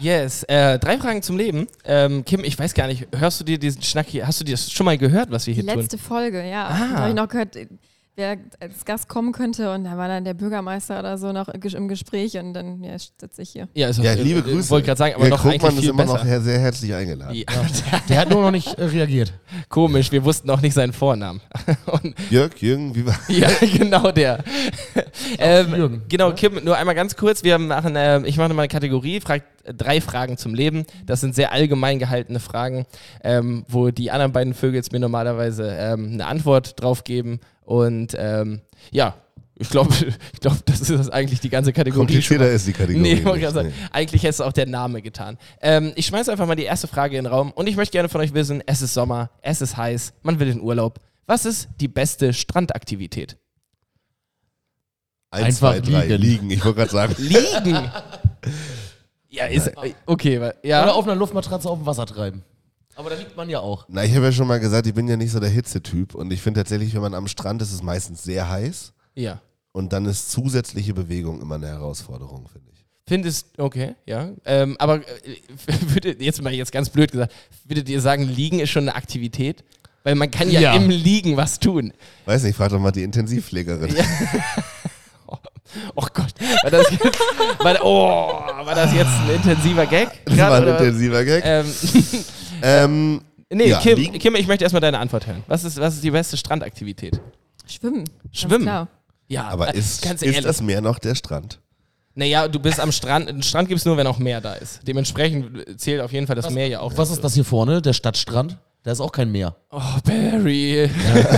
Yes, äh, drei Fragen zum Leben. Ähm, Kim, ich weiß gar nicht, hörst du dir diesen Schnack hier, hast du dir das schon mal gehört, was wir Die hier tun? letzte Folge, ja. Ah. Habe ich noch gehört, wer als Gast kommen könnte und da war dann der Bürgermeister oder so noch im Gespräch und dann ja, sitze ich hier. Ja, also, Ja, äh, liebe äh, Grüße. Wollte gerade sagen, aber Herr noch Krugmann eigentlich ist immer besser. noch sehr, herzlich eingeladen. Ja, Der hat nur noch nicht äh, reagiert. komisch, wir wussten auch nicht seinen Vornamen. Und, Jörg, Jürgen, wie war ja, genau der. ähm, Jürgen. genau, Kim, nur einmal ganz kurz. Wir machen, ähm, ich mache mal eine Kategorie, fragt äh, drei Fragen zum Leben. Das sind sehr allgemein gehaltene Fragen, ähm, wo die anderen beiden Vögel jetzt mir normalerweise ähm, eine Antwort drauf geben. Und ähm, ja, ich glaube, ich glaub, das ist eigentlich die ganze Kategorie. komplizierter ist die Kategorie. Nee, ich wollte nicht, gerade sagen, nee. eigentlich hätte es auch der Name getan. Ähm, ich schmeiße einfach mal die erste Frage in den Raum und ich möchte gerne von euch wissen, es ist Sommer, es ist heiß, man will in Urlaub. Was ist die beste Strandaktivität? Eins, Einfach zwei, drei, liegen. liegen. Ich wollte gerade sagen, Liegen! ja, ist, okay, wa- ja. Oder auf einer Luftmatratze auf dem Wasser treiben. Aber da liegt man ja auch. na, ich habe ja schon mal gesagt, ich bin ja nicht so der Hitzetyp und ich finde tatsächlich, wenn man am Strand ist, ist es meistens sehr heiß ja. und dann ist zusätzliche Bewegung immer eine Herausforderung, finde ich. Findest, okay, ja. Ähm, aber äh, würdet, jetzt mal jetzt ganz blöd gesagt, würdet ihr sagen, Liegen ist schon eine Aktivität? Weil man kann ja, Ja. im Liegen was tun. Weiß nicht, frag doch mal die Intensivpflegerin. Ja. Oh Gott, war das jetzt, war, oh, war das jetzt ein intensiver Gag? Das Grad, war ein oder? intensiver Gag. Ähm, Ähm, nee, Ja, Kim, liegen. Kim, ich möchte erstmal deine Antwort hören. Was ist, was ist die beste Strandaktivität? Schwimmen. ganz Schwimmen? Klar. Ja, aber ist, ganz ist das Meer noch der Strand? naja, du bist am Strand. Ein Strand gibt es nur, wenn auch Meer da ist. Dementsprechend zählt auf jeden Fall das Meer ja auch. Was ist das hier vorne? Der Stadtstrand? Da ist auch kein Meer. Oh, Barry.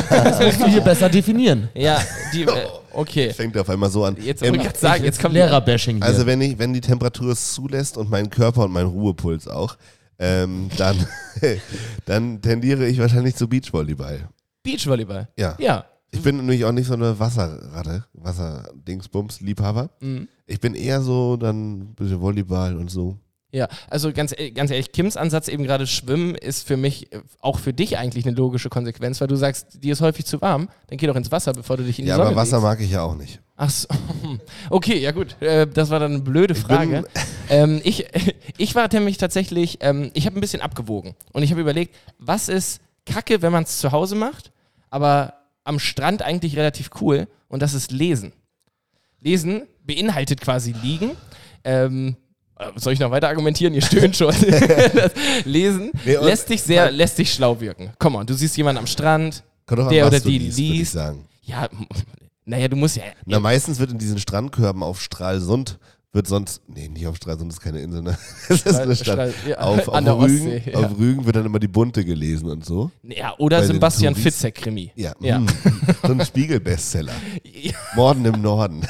Das musst du hier besser definieren. ja, die, äh, okay. Fängt auf einmal so an. Jetzt Ähm, ich gerade sagen, jetzt kommt Lehrerbashing. Also wenn, ich, wenn die Temperatur es zulässt und mein Körper und mein Ruhepuls auch, ähm, dann, dann tendiere ich wahrscheinlich zu Beachvolleyball. Beachvolleyball. Ja. Ja. Ich bin nämlich auch nicht so eine Wasserratte, Wasserdingsbums-Liebhaber. Mhm. Ich bin eher so dann ein bisschen Volleyball und so. Ja, also ganz, e- ganz ehrlich, Kims Ansatz eben gerade Schwimmen ist für mich, äh, auch für dich eigentlich eine logische Konsequenz, weil du sagst, dir ist häufig zu warm, dann geh doch ins Wasser, bevor du dich in die Ja, Sonne aber Wasser legst. mag ich ja auch nicht. Ach so. Okay, ja gut. Äh, das war dann eine blöde Ich Frage. ähm, ich, ich war nämlich tatsächlich, ähm, ich habe ein bisschen abgewogen und ich habe überlegt, was ist Kacke, wenn man es zu Hause macht, aber am Strand eigentlich relativ cool und das ist Lesen. Lesen beinhaltet quasi Liegen. Ähm, äh, soll ich noch weiter argumentieren? Ihr stöhnt schon. Lesen Nee, lässt dich sehr, lässt dich schlau wirken. Komm on, du siehst jemanden am Strand. An, Der was oder die liest, ich. Ja, naja, du musst ja. Na, meistens wird in diesen Strandkörben auf Stralsund, wird sonst, nee, nicht auf Stralsund, das ist keine Insel, ne? Das ist eine Stadt. Strahl- ja, Auf, auf, Rügen, Ostsee, ja. auf Rügen wird dann immer die Bunte gelesen und so. Ja, oder Bei Sebastian. Fitzek-Krimi. Ja, Ja. mm, so ein Spiegel-Bestseller. Ja. Morden im Norden.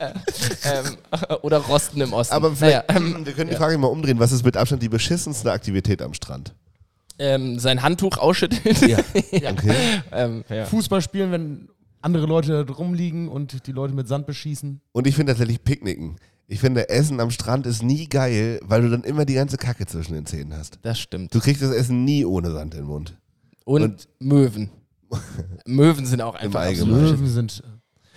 ähm, oder Rosten im Osten. Aber vielleicht, naja, ähm, wir können die Frage mal umdrehen. Was ist mit Abstand die beschissenste Aktivität am Strand? Ähm, sein Handtuch ausschütteln. Ja. Okay. ähm, ja. Fußball spielen, wenn andere Leute rumliegen und die Leute mit Sand beschießen. Und ich finde tatsächlich Picknicken. Ich finde, Essen am Strand ist nie geil, weil du dann immer die ganze Kacke zwischen den Zähnen hast. Das stimmt. Du kriegst das Essen nie ohne Sand in den Mund. Und, Und- Möwen. Möwen sind auch einfach. Löwen sind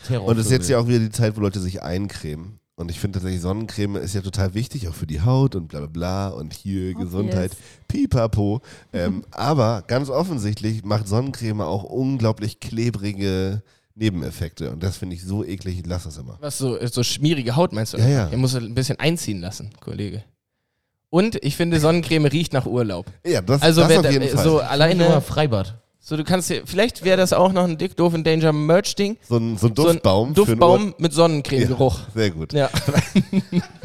Terror. Und es ist jetzt ja auch wieder die Zeit, wo Leute sich eincremen. Und ich finde tatsächlich, Sonnencreme ist ja total wichtig, auch für die Haut und bla bla bla und hier Obvious. Gesundheit, pipapo. Ähm, aber ganz offensichtlich macht Sonnencreme auch unglaublich klebrige Nebeneffekte. Und das finde ich so eklig, ich lasse das immer. Was so, so schmierige Haut meinst du? Ja, ja. Ihr muss ein bisschen einziehen lassen, Kollege. Und ich finde, Sonnencreme riecht nach Urlaub. Ja, das, Also das wer auf jeden Fall. so alleine. Freibad. So, du kannst dir, vielleicht wäre das auch noch ein Dick Doof in Danger Merch-Ding. So ein, so ein So ein Duftbaum. für ein Duftbaum mit Sonnencreme-Geruch. Ohr. Sehr gut. Ja.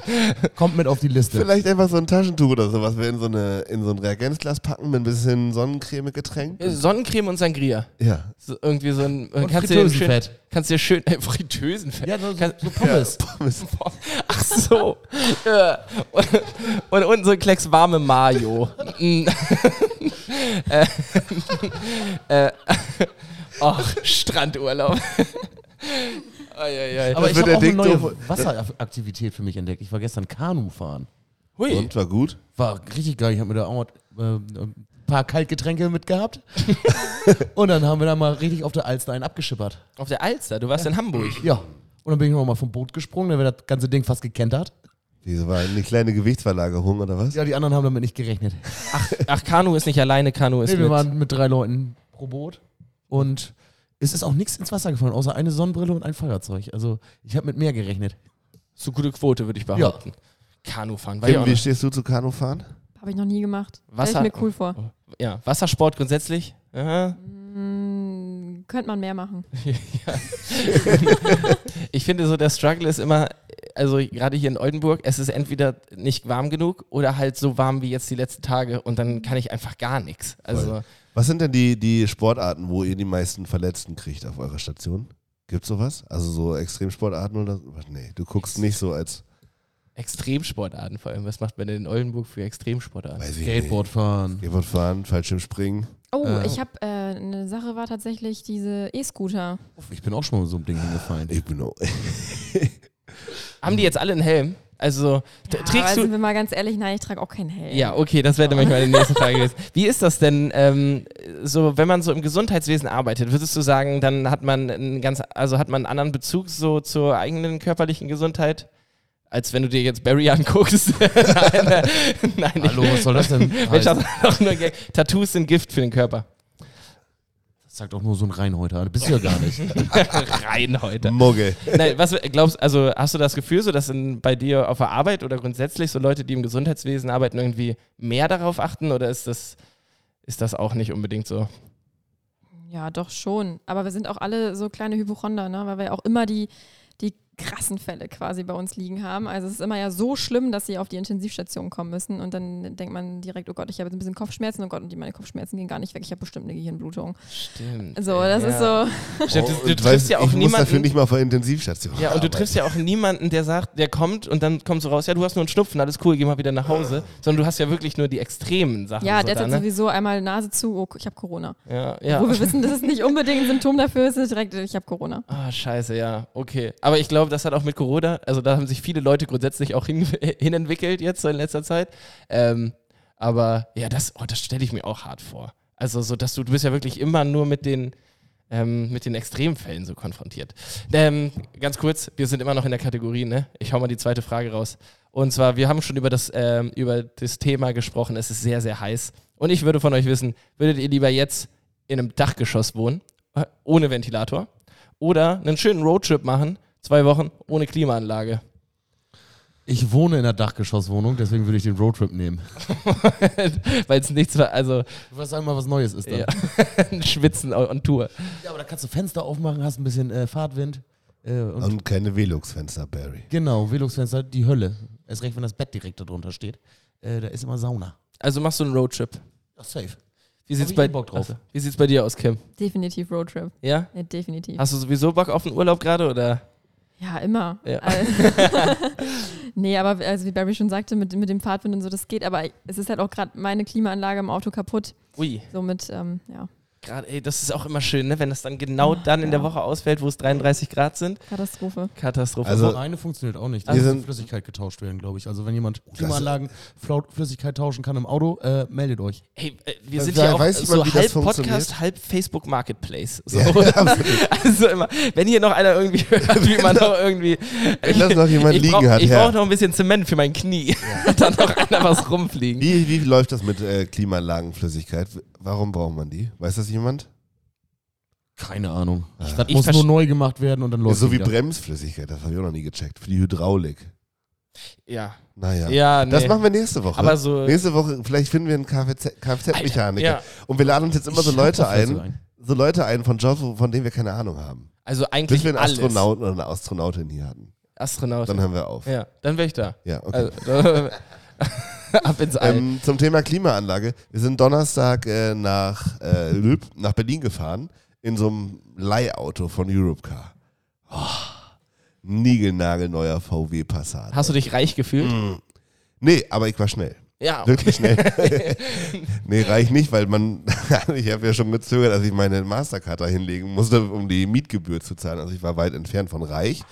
Kommt mit auf die Liste. Vielleicht einfach so ein Taschentuch oder sowas, wir in so, eine, in so ein Reagenzglas packen mit ein bisschen Sonnencreme getränkt. Sonnencreme und Sangria. Ja. So, irgendwie so ein. Und kannst dir schön, kannst dir schön. Äh, Fritteusenfett. Ja, so, so, Kann- so Pommes. Ach so. ja. Und, und unten so ein Klecks warme Mayo. Mm. äh, äh, ach, Strandurlaub. Eieiei. Aber Das ich habe auch eine neue Wasseraktivität für mich entdeckt. Ich war gestern Kanu fahren. Hui. Und, war gut? War richtig geil. Ich habe mir da auch äh, ein paar Kaltgetränke mitgehabt. und dann haben wir da mal richtig auf der Alster einen abgeschippert. Auf der Alster, du warst in Hamburg. Ja. Und dann bin ich noch mal vom Boot gesprungen, dann wird das ganze Ding fast gekentert. Diese war eine kleine Gewichtsverlagerung oder was? Ja, die anderen haben damit nicht gerechnet. Ach, Kanu ist nicht alleine, Kanu ist Nee, wir mit. waren mit drei Leuten pro Boot. Und es ist auch nichts ins Wasser gefallen, außer eine Sonnenbrille und ein Feuerzeug. Also ich habe mit mehr gerechnet. So gute Quote, würde ich behaupten. Kanufahren. Ja, auch wie noch, stehst du zu Kanufahren? Habe ich noch nie gemacht. Wasser- Stell ich mir cool vor. ja, Wassersport grundsätzlich. Aha. Hm, könnte man mehr machen. Ich finde so, der Struggle ist immer, also gerade hier in Oldenburg, es ist entweder nicht warm genug oder halt so warm wie jetzt die letzten Tage und dann kann ich einfach gar nichts. Also Was sind denn die, die Sportarten, wo ihr die meisten Verletzten kriegt auf eurer Station? Gibt's sowas? Also so Extremsportarten oder was? Nee, du guckst nicht so als Extremsportarten vor allem. Was macht man denn in Oldenburg für Extremsportarten? weiß ich Skateboard fahren. nicht. Skateboardfahren, Fallschirmspringen. Oh, Äh, ich habe äh, eine Sache war tatsächlich diese E-Scooter. Ich bin auch schon mal mit so einem Ding hingefallen. Ich bin auch. Haben die jetzt alle einen Helm? Also Aber trägst sind du. wir mal ganz ehrlich, nein, ich trage auch keinen Helm. Ja, okay, das wäre nämlich meine nächste Frage gewesen. Wie ist das denn, ähm, so, wenn man so im Gesundheitswesen arbeitet, würdest du sagen, dann hat man einen ganz, also hat man einen anderen Bezug so zur eigenen körperlichen Gesundheit? Als wenn du dir jetzt Barry anguckst. nein, äh, nein, Hallo, was soll das denn Mensch, das nur. Tattoos sind Gift für den Körper. Sagt auch nur so ein Reinhäuter. Das bist du ja gar nicht. Rein heute. Mogge. Nein, was glaubst also hast du das Gefühl, so dass in, bei dir auf der Arbeit oder grundsätzlich so Leute, die im Gesundheitswesen arbeiten, irgendwie mehr darauf achten oder ist das, ist das auch nicht unbedingt so? Ja, doch schon. Aber wir sind auch alle so kleine Hypochonder, ne? weil wir auch immer die krassen Fälle quasi bei uns liegen haben. Also es ist immer ja so schlimm, dass sie auf die Intensivstation kommen müssen und dann denkt man direkt, oh Gott, ich habe jetzt ein bisschen Kopfschmerzen, oh Gott, und die meine Kopfschmerzen gehen gar nicht weg, ich habe bestimmt eine Gehirnblutung. Stimmt. So, das ist so, Stimmt, Oh, du, du und triffst weißt, ja auch ich muss dafür niemanden. nicht mal auf der Intensivstation. Ja, und du triffst ja auch niemanden, der sagt, der kommt und dann kommt so raus, ja, du hast nur einen Schnupfen, alles cool, geh mal wieder nach Hause. Sondern du hast ja wirklich nur die extremen Sachen. ja, so der da, hat ne? sowieso einmal Nase zu, oh, ich habe Corona. Ja, ja. Wo wir wissen, das ist nicht unbedingt ein Symptom dafür, ist direkt, ich habe Corona. Ah, scheiße, ja, okay. Aber ich glaube, das hat auch mit Corona, also da haben sich viele Leute grundsätzlich auch hin, hinentwickelt jetzt in letzter Zeit. Ähm, aber ja, das, oh, das stelle ich mir auch hart vor. Also so, dass du, du bist ja wirklich immer nur mit den, ähm, mit den Extremfällen so konfrontiert. Ähm, ganz kurz, wir sind immer noch in der Kategorie, ne? Ich hau mal die zweite Frage raus. Und zwar, wir haben schon über das, ähm, über das Thema gesprochen, es ist sehr, sehr heiß. Und ich würde von euch wissen, würdet ihr lieber jetzt in einem Dachgeschoss wohnen, äh, ohne Ventilator, oder einen schönen Roadtrip machen, zwei Wochen ohne Klimaanlage? Ich wohne in einer Dachgeschosswohnung, deswegen würde ich den Roadtrip nehmen. Weil es nichts war, also Was sagen wir mal, was Neues ist da. ja. Schwitzen on Tour. Ja, aber da kannst du Fenster aufmachen, hast ein bisschen äh, Fahrtwind. Äh, und, Und keine Velux-Fenster, Barry. genau, Velux-Fenster, die Hölle. Erst recht, wenn das Bett direkt darunter steht. Äh, da ist immer Sauna. Also machst du einen Roadtrip. Ja, safe. Wie sieht's ich bei Bock drauf. Achso. Wie sieht's bei dir aus, Kim? Definitiv Roadtrip. Ja? Ja, definitiv. Hast du sowieso Bock auf einen Urlaub gerade oder? Ja, immer. Ja. Also- nee, aber also wie Barry schon sagte, mit, mit dem Fahrtwind und so, das geht, aber es ist halt auch gerade meine Klimaanlage im Auto kaputt. Ui, Somit, ähm, ja, gerade, ey, das ist auch immer schön, ne? wenn das dann genau dann in der ja. Woche ausfällt, wo es 33 Grad sind. Katastrophe. Katastrophe. Also- Also reine funktioniert auch nicht. Da Wir muss sind- Flüssigkeit getauscht werden, glaube ich. Also wenn jemand Klimaanlagen, Flüssigkeit tauschen kann im Auto, äh, meldet euch. Hey, äh, wir sind ja auch weiß so das halb? Podcast, halb Facebook Marketplace. So, Ja, absolut. also immer, wenn hier noch einer irgendwie hört, wie man noch irgendwie. Wenn das noch jemand ich liegen brauch, hat, Ich ja. brauche noch ein bisschen Zement für mein Knie. Hat dann noch einer was rumfliegen. Wie, wie läuft das mit äh, Klimaanlagenflüssigkeit? Warum braucht man die? Weiß das jemand? Keine Ahnung. Ah. Das Ich muss nur neu gemacht werden und dann läuft so wie wieder. Bremsflüssigkeit, das habe ich auch noch nie gecheckt. Für die Hydraulik. Ja. Naja. Ja, nee. Das machen wir nächste Woche. Aber so- nächste Woche, vielleicht finden wir so- einen Kfz Kfz-Mechaniker. Ja. Und wir laden uns jetzt immer so Ich Leute das dazu ein, so Leute ein von Jobs, von denen wir keine Ahnung haben. Also Bis eigentlich wir einen alles. Astronauten oder eine Astronautin hier hatten. Astronaut. Dann hören wir auf. ja, dann wäre ich da. Ja, okay. Also, ab ins All. Ähm, zum Thema Klimaanlage. Wir sind Donnerstag äh, nach, äh, Lüb, nach Berlin gefahren in so einem Leihauto von Europcar. Oh, niegelnagelneuer VW Passat. Hast du dich reich gefühlt? Mm. Nee, aber ich war schnell. Ja. Wirklich schnell. nee, reicht nicht, weil man, ich habe ja schon gezögert, dass ich meine Mastercard da hinlegen musste, um die Mietgebühr zu zahlen. Also ich war weit entfernt von reich.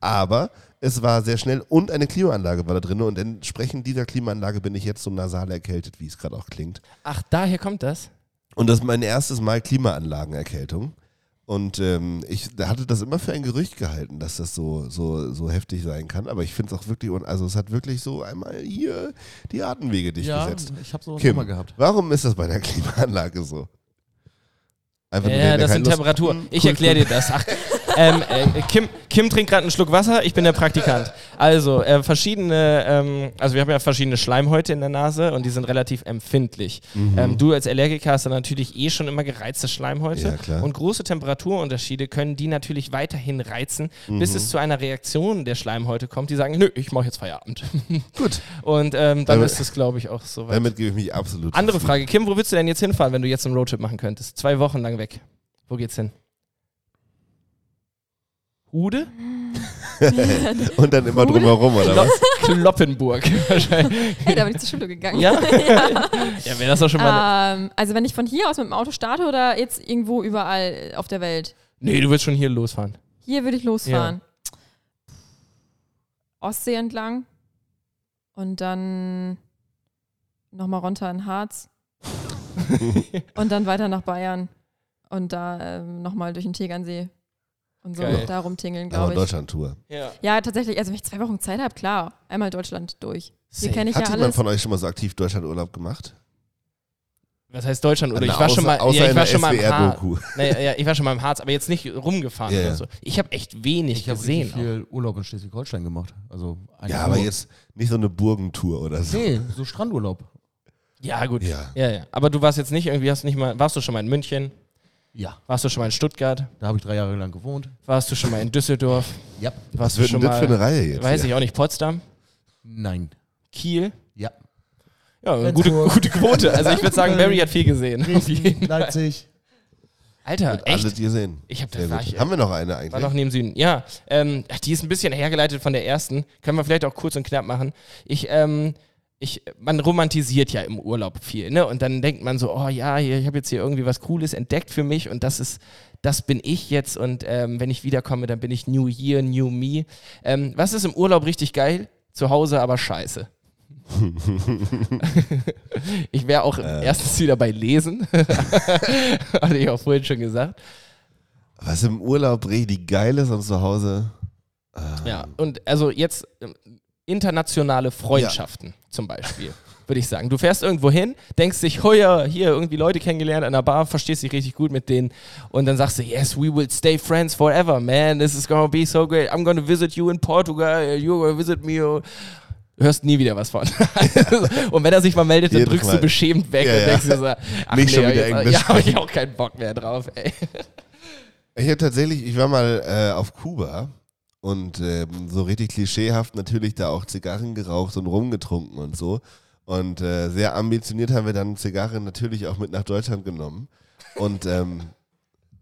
Aber es war sehr schnell und eine Klimaanlage war da drin. Und entsprechend dieser Klimaanlage bin ich jetzt so nasal erkältet, wie es gerade auch klingt. Ach, daher kommt das? Und das ist mein erstes Mal Klimaanlagenerkältung. Und ähm, ich hatte das immer für ein Gerücht gehalten, dass das so, so, so heftig sein kann. Aber ich finde es auch wirklich, un- also es hat wirklich so einmal hier die Atemwege dicht Ja, gesetzt. ich habe so Kim, immer gehabt. warum ist das bei einer Klimaanlage so? Einfach nur, Ja, der das sind Temperaturen. Ich erkläre dir das. Ach, ähm, äh, Kim, Kim trinkt gerade einen Schluck Wasser, ich bin der Praktikant. Also, äh, verschiedene, ähm, also wir haben ja verschiedene Schleimhäute in der Nase und die sind relativ empfindlich. Mhm. Ähm, du als Allergiker hast dann natürlich eh schon immer gereizte Schleimhäute. Ja, klar. Und große Temperaturunterschiede können die natürlich weiterhin reizen, Mhm. bis es zu einer Reaktion der Schleimhäute kommt, die sagen, nö, ich mache jetzt Feierabend. Gut, Und ähm, dann Damit- ist es, glaube ich, auch soweit. damit gebe ich mich absolut. Andere. Frage, Kim, wo würdest du denn jetzt hinfahren, wenn du jetzt einen Roadtrip machen könntest? Zwei Wochen lang weg. Wo geht's hin? Hude? Und dann immer drumherum, oder was? Kloppenburg wahrscheinlich. Hey, da bin ich zur Schule gegangen. Ja? ja, wäre das doch schon mal. Ähm, also wenn ich von hier aus mit dem Auto starte oder jetzt irgendwo überall auf der Welt? Nee, du willst schon hier losfahren. Hier würde ich losfahren. Ostsee entlang und dann nochmal runter in Harz und dann weiter nach Bayern und da ähm, nochmal durch den Tegernsee und so Geil. da rumtingeln, Aber glaube ich. Deutschland-Tour. Ja. Ja, tatsächlich, also wenn ich zwei Wochen Zeit habe, klar, einmal Deutschland durch. Hier kenne ich Hat ja jemand alles. von euch schon mal so aktiv Deutschlandurlaub gemacht? Was heißt Deutschland? Oder ich war schon mal, außer ja, ich war schon mal im Harz. Naja, ja, ich war schon mal im Harz, aber jetzt nicht rumgefahren Ja, oder so. Ich habe echt wenig Ich habe gesehen. viel Urlaub in Schleswig-Holstein gemacht. Also eigentlich Ja, aber nur- jetzt nicht so eine Burgentour oder so. Nee, so Strandurlaub. Ja, gut. Ja. ja, ja. Aber du warst jetzt nicht irgendwie, hast nicht mal, warst du schon mal in München? Ja. Warst du schon mal in Stuttgart? Da habe ich drei Jahre lang gewohnt. Warst du schon mal in Düsseldorf? Ja. Warst Was du wird schon denn das mal, für eine Reihe jetzt? weiß hier? ich auch nicht, Potsdam? Nein. Kiel? Ja. Ja, eine gute, gute Quote. Also ich würde sagen, Barry hat viel gesehen. Leipzig. Alter, echt? Alles gesehen. Ich hab das war ich, Haben wir noch eine war eigentlich? noch neben Süden. Ja, ähm, die ist ein bisschen hergeleitet von der ersten. Können wir vielleicht auch kurz und knapp machen. Ich, ähm, ich, man romantisiert ja im Urlaub viel, ne? Und dann denkt man so, oh ja, hier, ich habe jetzt hier irgendwie was Cooles entdeckt für mich und das ist, das bin ich jetzt und ähm, wenn ich wiederkomme, dann bin ich New Year, New Me. Ähm, was ist im Urlaub richtig geil? Zu Hause aber scheiße. ich wäre auch erstens wieder bei Lesen. Hatte ich auch vorhin schon gesagt. Was im Urlaub richtig geil ist und zu Hause. Ja, und also jetzt ähm, internationale Freundschaften zum Beispiel, würde ich sagen. Du fährst irgendwo hin, denkst dich, oh ja, hier irgendwie Leute kennengelernt an der Bar, verstehst dich richtig gut mit denen und dann sagst du, yes, we will stay friends forever, man, this is gonna be so great, I'm gonna visit you in Portugal, you're gonna visit me. Hörst nie wieder was von. und wenn er sich mal meldet, dann Jedes drückst Mal. du beschämt weg Ja, und ja. denkst dir so, ach Nicht schon nee, wieder jetzt, Englisch ja, habe ich auch keinen Bock mehr drauf, ey. Ich habe tatsächlich, ich war mal äh, auf Kuba und ähm, so richtig klischeehaft natürlich da auch Zigarren geraucht und rumgetrunken und so. Und äh, sehr ambitioniert haben wir dann Zigarren natürlich auch mit nach Deutschland genommen. Und ähm,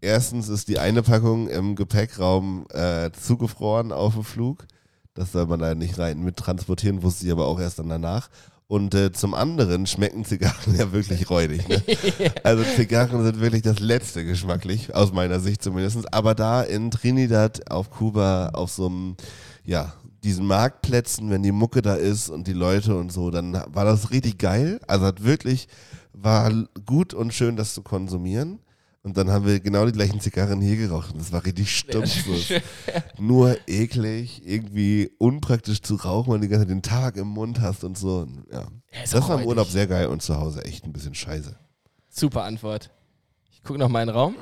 erstens ist die eine Packung im Gepäckraum äh, zugefroren auf dem Flug. Das soll man da nicht rein mit transportieren, wusste ich aber auch erst dann danach. Und äh, zum anderen schmecken Zigarren ja wirklich räudig. Ne? Also Zigarren sind wirklich das Letzte geschmacklich, aus meiner Sicht zumindest. Aber da in Trinidad, auf Kuba, auf so einem, ja, diesen Marktplätzen, wenn die Mucke da ist und die Leute und so, dann war das richtig geil. Also hat wirklich, war gut und schön, das zu konsumieren. Und dann haben wir genau die gleichen Zigarren hier geraucht. Und das war richtig stumpf. Nur eklig, irgendwie unpraktisch zu rauchen, weil du die ganze Zeit den Tag im Mund hast und so. Ja. ist Das war im. Urlaub sehr geil und zu Hause echt ein bisschen scheiße. Super Antwort. Ich gucke noch mal in den Raum.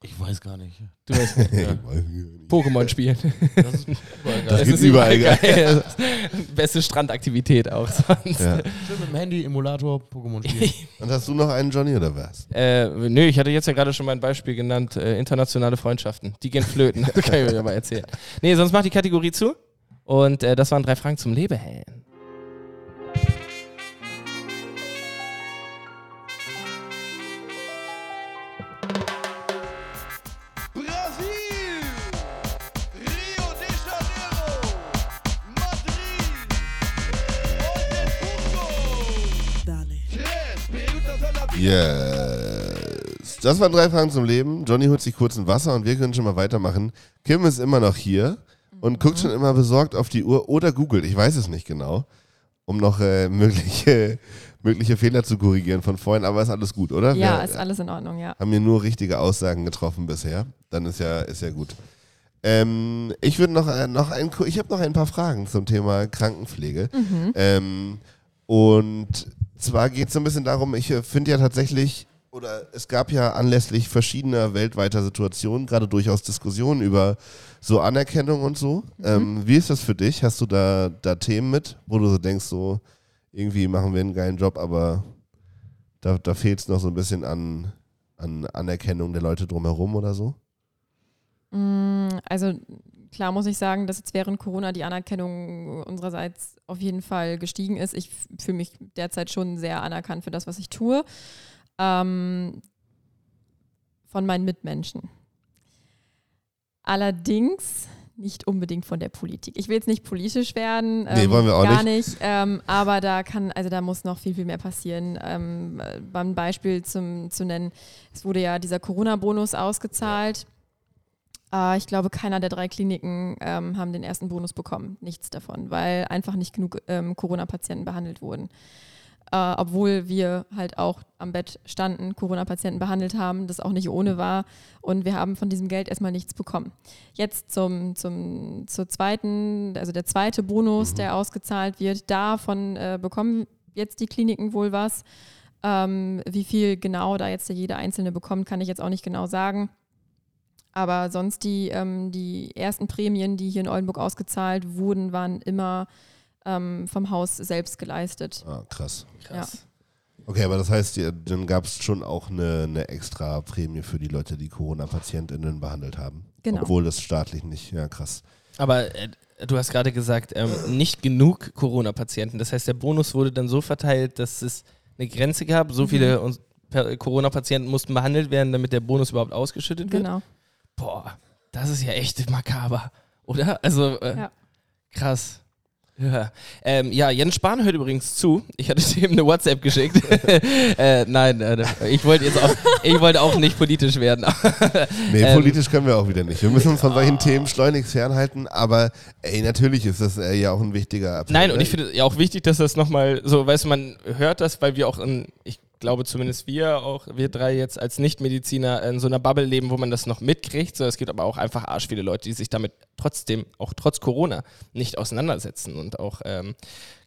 Ich weiß gar nicht. Du weißt nicht. Ich Ja. nicht. Pokémon spielen. Das ist überall Das geil. gibt's überall, geil. Beste Strandaktivität auch sonst. Ja. Schön mit dem Handy, Emulator, Pokémon spielen. Und hast du noch einen Johnny oder was? Äh, nö, ich hatte jetzt ja gerade schon mein Beispiel genannt, äh, internationale Freundschaften. Die gehen flöten, das kann ich euch aber erzählen. Nee, sonst macht die Kategorie zu. Und äh, das waren drei Fragen zum Lebehelm. Yes. Das waren drei Fragen zum Leben. Johnny holt sich kurz ein Wasser und wir können schon mal weitermachen. Kim ist immer noch hier und guckt schon immer besorgt auf die Uhr oder googelt, ich weiß es nicht genau, um noch äh, mögliche, mögliche Fehler zu korrigieren von vorhin, aber ist alles gut, oder? Ja, Wir ist alles in Ordnung, ja. haben hier nur richtige Aussagen getroffen bisher. Dann ist ja, ist ja gut. Ähm, ich würde noch, äh, noch ein, ich habe noch ein paar Fragen zum Thema Krankenpflege. Ähm, und zwar geht es so ein bisschen darum, ich äh, finde ja tatsächlich, oder es gab ja anlässlich verschiedener weltweiter Situationen gerade durchaus Diskussionen über so Anerkennung und so. Ähm, wie ist das für dich? Hast du da, da Themen mit, wo du so denkst, so irgendwie machen wir einen geilen Job, aber da, da fehlt es noch so ein bisschen an, an Anerkennung der Leute drumherum oder so? Mm, Also klar muss ich sagen, dass jetzt während Corona die Anerkennung unsererseits auf jeden Fall gestiegen ist. Ich fühle mich derzeit schon sehr anerkannt für das, was ich tue. Ähm, von meinen Mitmenschen. Allerdings nicht unbedingt von der Politik. Ich will jetzt nicht politisch werden. Nee, wollen wir auch gar nicht. ähm, aber da kann, also da muss noch viel, viel mehr passieren. Ähm, äh, beim Beispiel zum, zu nennen, es wurde ja dieser Corona-Bonus ausgezahlt. Äh, ich glaube, keiner der drei Kliniken ähm, haben den ersten Bonus bekommen. Nichts davon, weil einfach nicht genug ähm, Corona-Patienten behandelt wurden. Äh, obwohl wir halt auch am Bett standen, Corona-Patienten behandelt haben, das auch nicht ohne war. Und wir haben von diesem Geld erstmal nichts bekommen. Jetzt zum, zum, zur zweiten, also der zweite Bonus, der ausgezahlt wird, davon äh, bekommen jetzt die Kliniken wohl was. Ähm, wie viel genau da jetzt jeder Einzelne bekommt, kann ich jetzt auch nicht genau sagen. Aber sonst die, ähm, die ersten Prämien, die hier in Oldenburg ausgezahlt wurden, waren immer ähm, vom Haus selbst geleistet. Ah, krass. Krass. Okay, aber das heißt, ja, dann gab es schon auch eine, eine extra Prämie für die Leute, die Corona-PatientInnen behandelt haben. Genau. Obwohl das staatlich nicht, ja krass. Aber äh, du hast gerade gesagt, ähm, nicht genug Corona-Patienten. Das heißt, der Bonus wurde dann so verteilt, dass es eine Grenze gab. So viele uns- per- Corona-Patienten mussten behandelt werden, damit der Bonus überhaupt ausgeschüttet wird. Genau. Boah, das ist ja echt makaber, oder? Also, äh, Ja. krass. Ja. Ähm, ja, Jens Spahn hört übrigens zu. Ich hatte ihm eine WhatsApp geschickt. äh, nein, äh, ich wollte jetzt auch, ich wollte auch nicht politisch werden. Nee, Ähm, politisch können wir auch wieder nicht. Wir müssen uns von solchen Themen schleunigst fernhalten, aber ey, natürlich ist das äh, ja auch ein wichtiger Appell. Nein, und ne? ich finde ja auch wichtig, dass das nochmal so, weißt du, man hört das, weil wir auch in, ich glaube zumindest wir auch, wir drei jetzt als Nichtmediziner in so einer Bubble leben, wo man das noch mitkriegt. So, es gibt aber auch einfach arsch viele Leute, die sich damit trotzdem, auch trotz Corona, nicht auseinandersetzen. Und auch, ähm,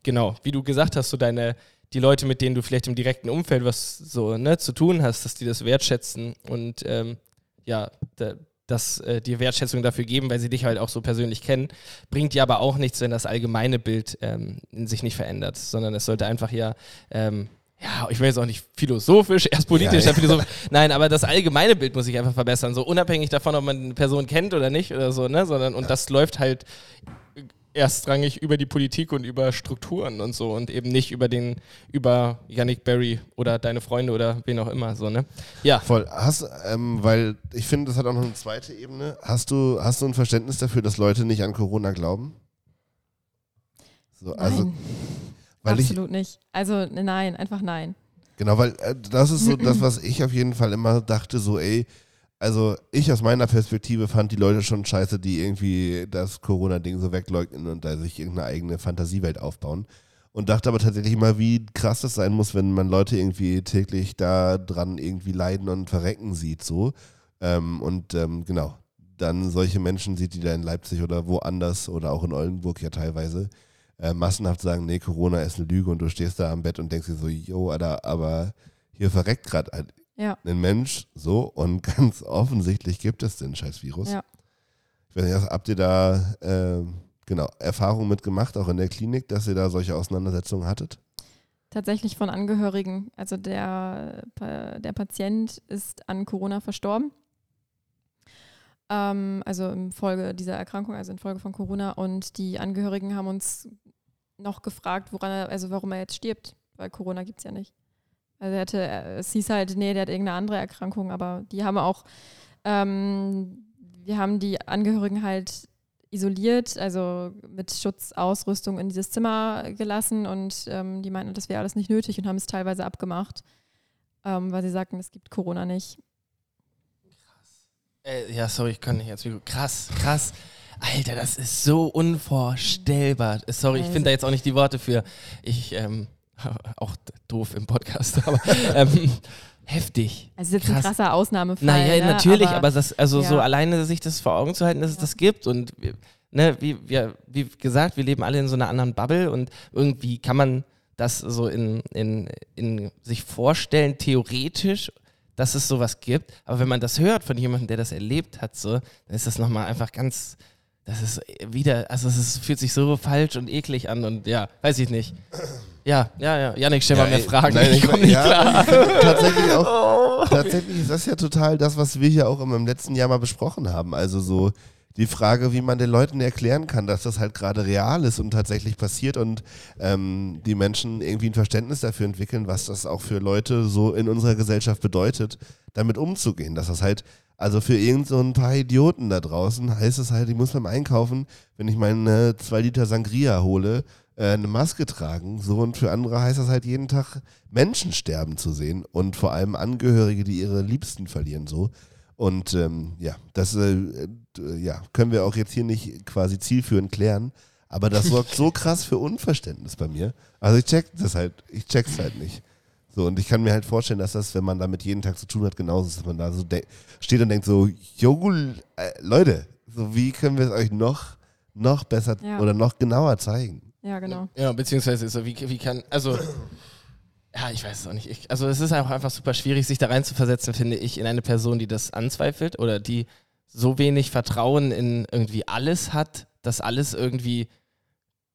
genau, wie du gesagt hast, so deine, die Leute, mit denen du vielleicht im direkten Umfeld was so ne, zu tun hast, dass die das wertschätzen und ähm, ja, da, dass äh, die Wertschätzung dafür geben, weil sie dich halt auch so persönlich kennen, bringt dir aber auch nichts, wenn das allgemeine Bild ähm, in sich nicht verändert, sondern es sollte einfach ja, ähm, ja, ich will jetzt auch nicht philosophisch, erst politisch, Ja, dann philosophisch. Nein, aber das allgemeine Bild muss sich einfach verbessern, so unabhängig davon, ob man eine Person kennt oder nicht oder so, ne, sondern und das läuft halt erstrangig über die Politik und über Strukturen und so und eben nicht über den, über Yannick Berry oder deine Freunde oder wen auch immer, so, ne? Ja. Voll. Hast, ähm, weil ich finde, das hat auch noch eine zweite Ebene. Hast du, hast du ein Verständnis dafür, dass Leute nicht an Corona glauben? So, also, Nein, weil ich, absolut nicht. Also nein, einfach nein. Genau, weil äh, das ist so das, was ich auf jeden Fall immer dachte, so ey, also ich aus meiner Perspektive fand die Leute schon scheiße, die irgendwie das Corona-Ding so wegleugnen und da sich irgendeine eigene Fantasiewelt aufbauen. Und dachte aber tatsächlich immer, wie krass das sein muss, wenn man Leute irgendwie täglich da dran irgendwie leiden und verrecken sieht, so. Ähm, und ähm, genau, dann solche Menschen sieht, die da in Leipzig oder woanders oder auch in Oldenburg ja teilweise äh, massenhaft sagen, nee, Corona ist eine Lüge und du stehst da am Bett und denkst dir so, yo, Alter, aber hier verreckt gerade Ja. ein Mensch so und ganz offensichtlich gibt es den scheiß Virus. Ja. Ich weiß nicht, habt ihr da äh, genau Erfahrungen mitgemacht, auch in der Klinik, dass ihr da solche Auseinandersetzungen hattet? Tatsächlich von Angehörigen. Also der, der Patient ist an Corona verstorben. Ähm, also in Folge dieser Erkrankung, also in Folge von Corona. Und die Angehörigen haben uns noch gefragt, woran er, also warum er jetzt stirbt, weil Corona gibt es ja nicht. Also er hatte, äh, es hieß halt, nee, der hat irgendeine andere Erkrankung, aber die haben auch, ähm, wir haben die Angehörigen halt isoliert, also mit Schutzausrüstung in dieses Zimmer gelassen und ähm, die meinten, das wäre alles nicht nötig und haben es teilweise abgemacht, ähm, weil sie sagten, es gibt Corona nicht. Äh, ja, sorry, ich kann nicht jetzt. Krass, krass. Alter, das ist so unvorstellbar. Äh, Sorry, ich finde da jetzt auch nicht die Worte für. Ich, ähm, auch doof im Podcast, aber ähm, heftig. Also ist jetzt ein Krass. krasser Ausnahmefall. Naja, ne? natürlich, aber, das, also so ja. alleine sich das vor Augen zu halten, dass es das gibt und ne, wie, wir, wie gesagt, wir leben alle in so einer anderen Bubble und irgendwie kann man das so in, in, in sich vorstellen, theoretisch, dass es sowas gibt, aber wenn man das hört von jemandem, der das erlebt hat, so, dann ist das nochmal einfach ganz, das ist wieder, also es ist, fühlt sich so falsch und eklig an und ja, weiß ich nicht. Ja, ja, ja. Janik, stell mal mehr ey, Fragen. Nein, ich komme nicht ja, klar. tatsächlich auch. Tatsächlich ist das ja total das, was wir hier auch im letzten Jahr mal besprochen haben. Also so die Frage, wie man den Leuten erklären kann, dass das halt gerade real ist und tatsächlich passiert und ähm, die Menschen irgendwie ein Verständnis dafür entwickeln, was das auch für Leute so in unserer Gesellschaft bedeutet, damit umzugehen. Dass das halt, also für irgend so ein paar Idioten da draußen heißt es halt, ich muss beim Einkaufen, wenn ich meine zwei Liter Sangria hole, äh, eine Maske tragen. So und für andere heißt das halt jeden Tag Menschen sterben zu sehen und vor allem Angehörige, die ihre Liebsten verlieren. So. Und ähm, ja, das äh, äh, ja, können wir auch jetzt hier nicht quasi zielführend klären. Aber das sorgt so krass für Unverständnis bei mir. Also ich check das halt, ich check's halt nicht. So, und ich kann mir halt vorstellen, dass das, wenn man damit jeden Tag zu tun hat, genauso ist, dass man da so steht und denkt so, jo, äh, Leute, so wie können wir es euch noch, noch besser Ja. oder noch genauer zeigen? Ja, genau. Ja, beziehungsweise so, wie, wie kann, also, ja, ich weiß es auch nicht. Ich, also, es ist auch einfach super schwierig, sich da rein zu versetzen, finde ich, in eine Person, die das anzweifelt oder die so wenig Vertrauen in irgendwie alles hat, dass alles irgendwie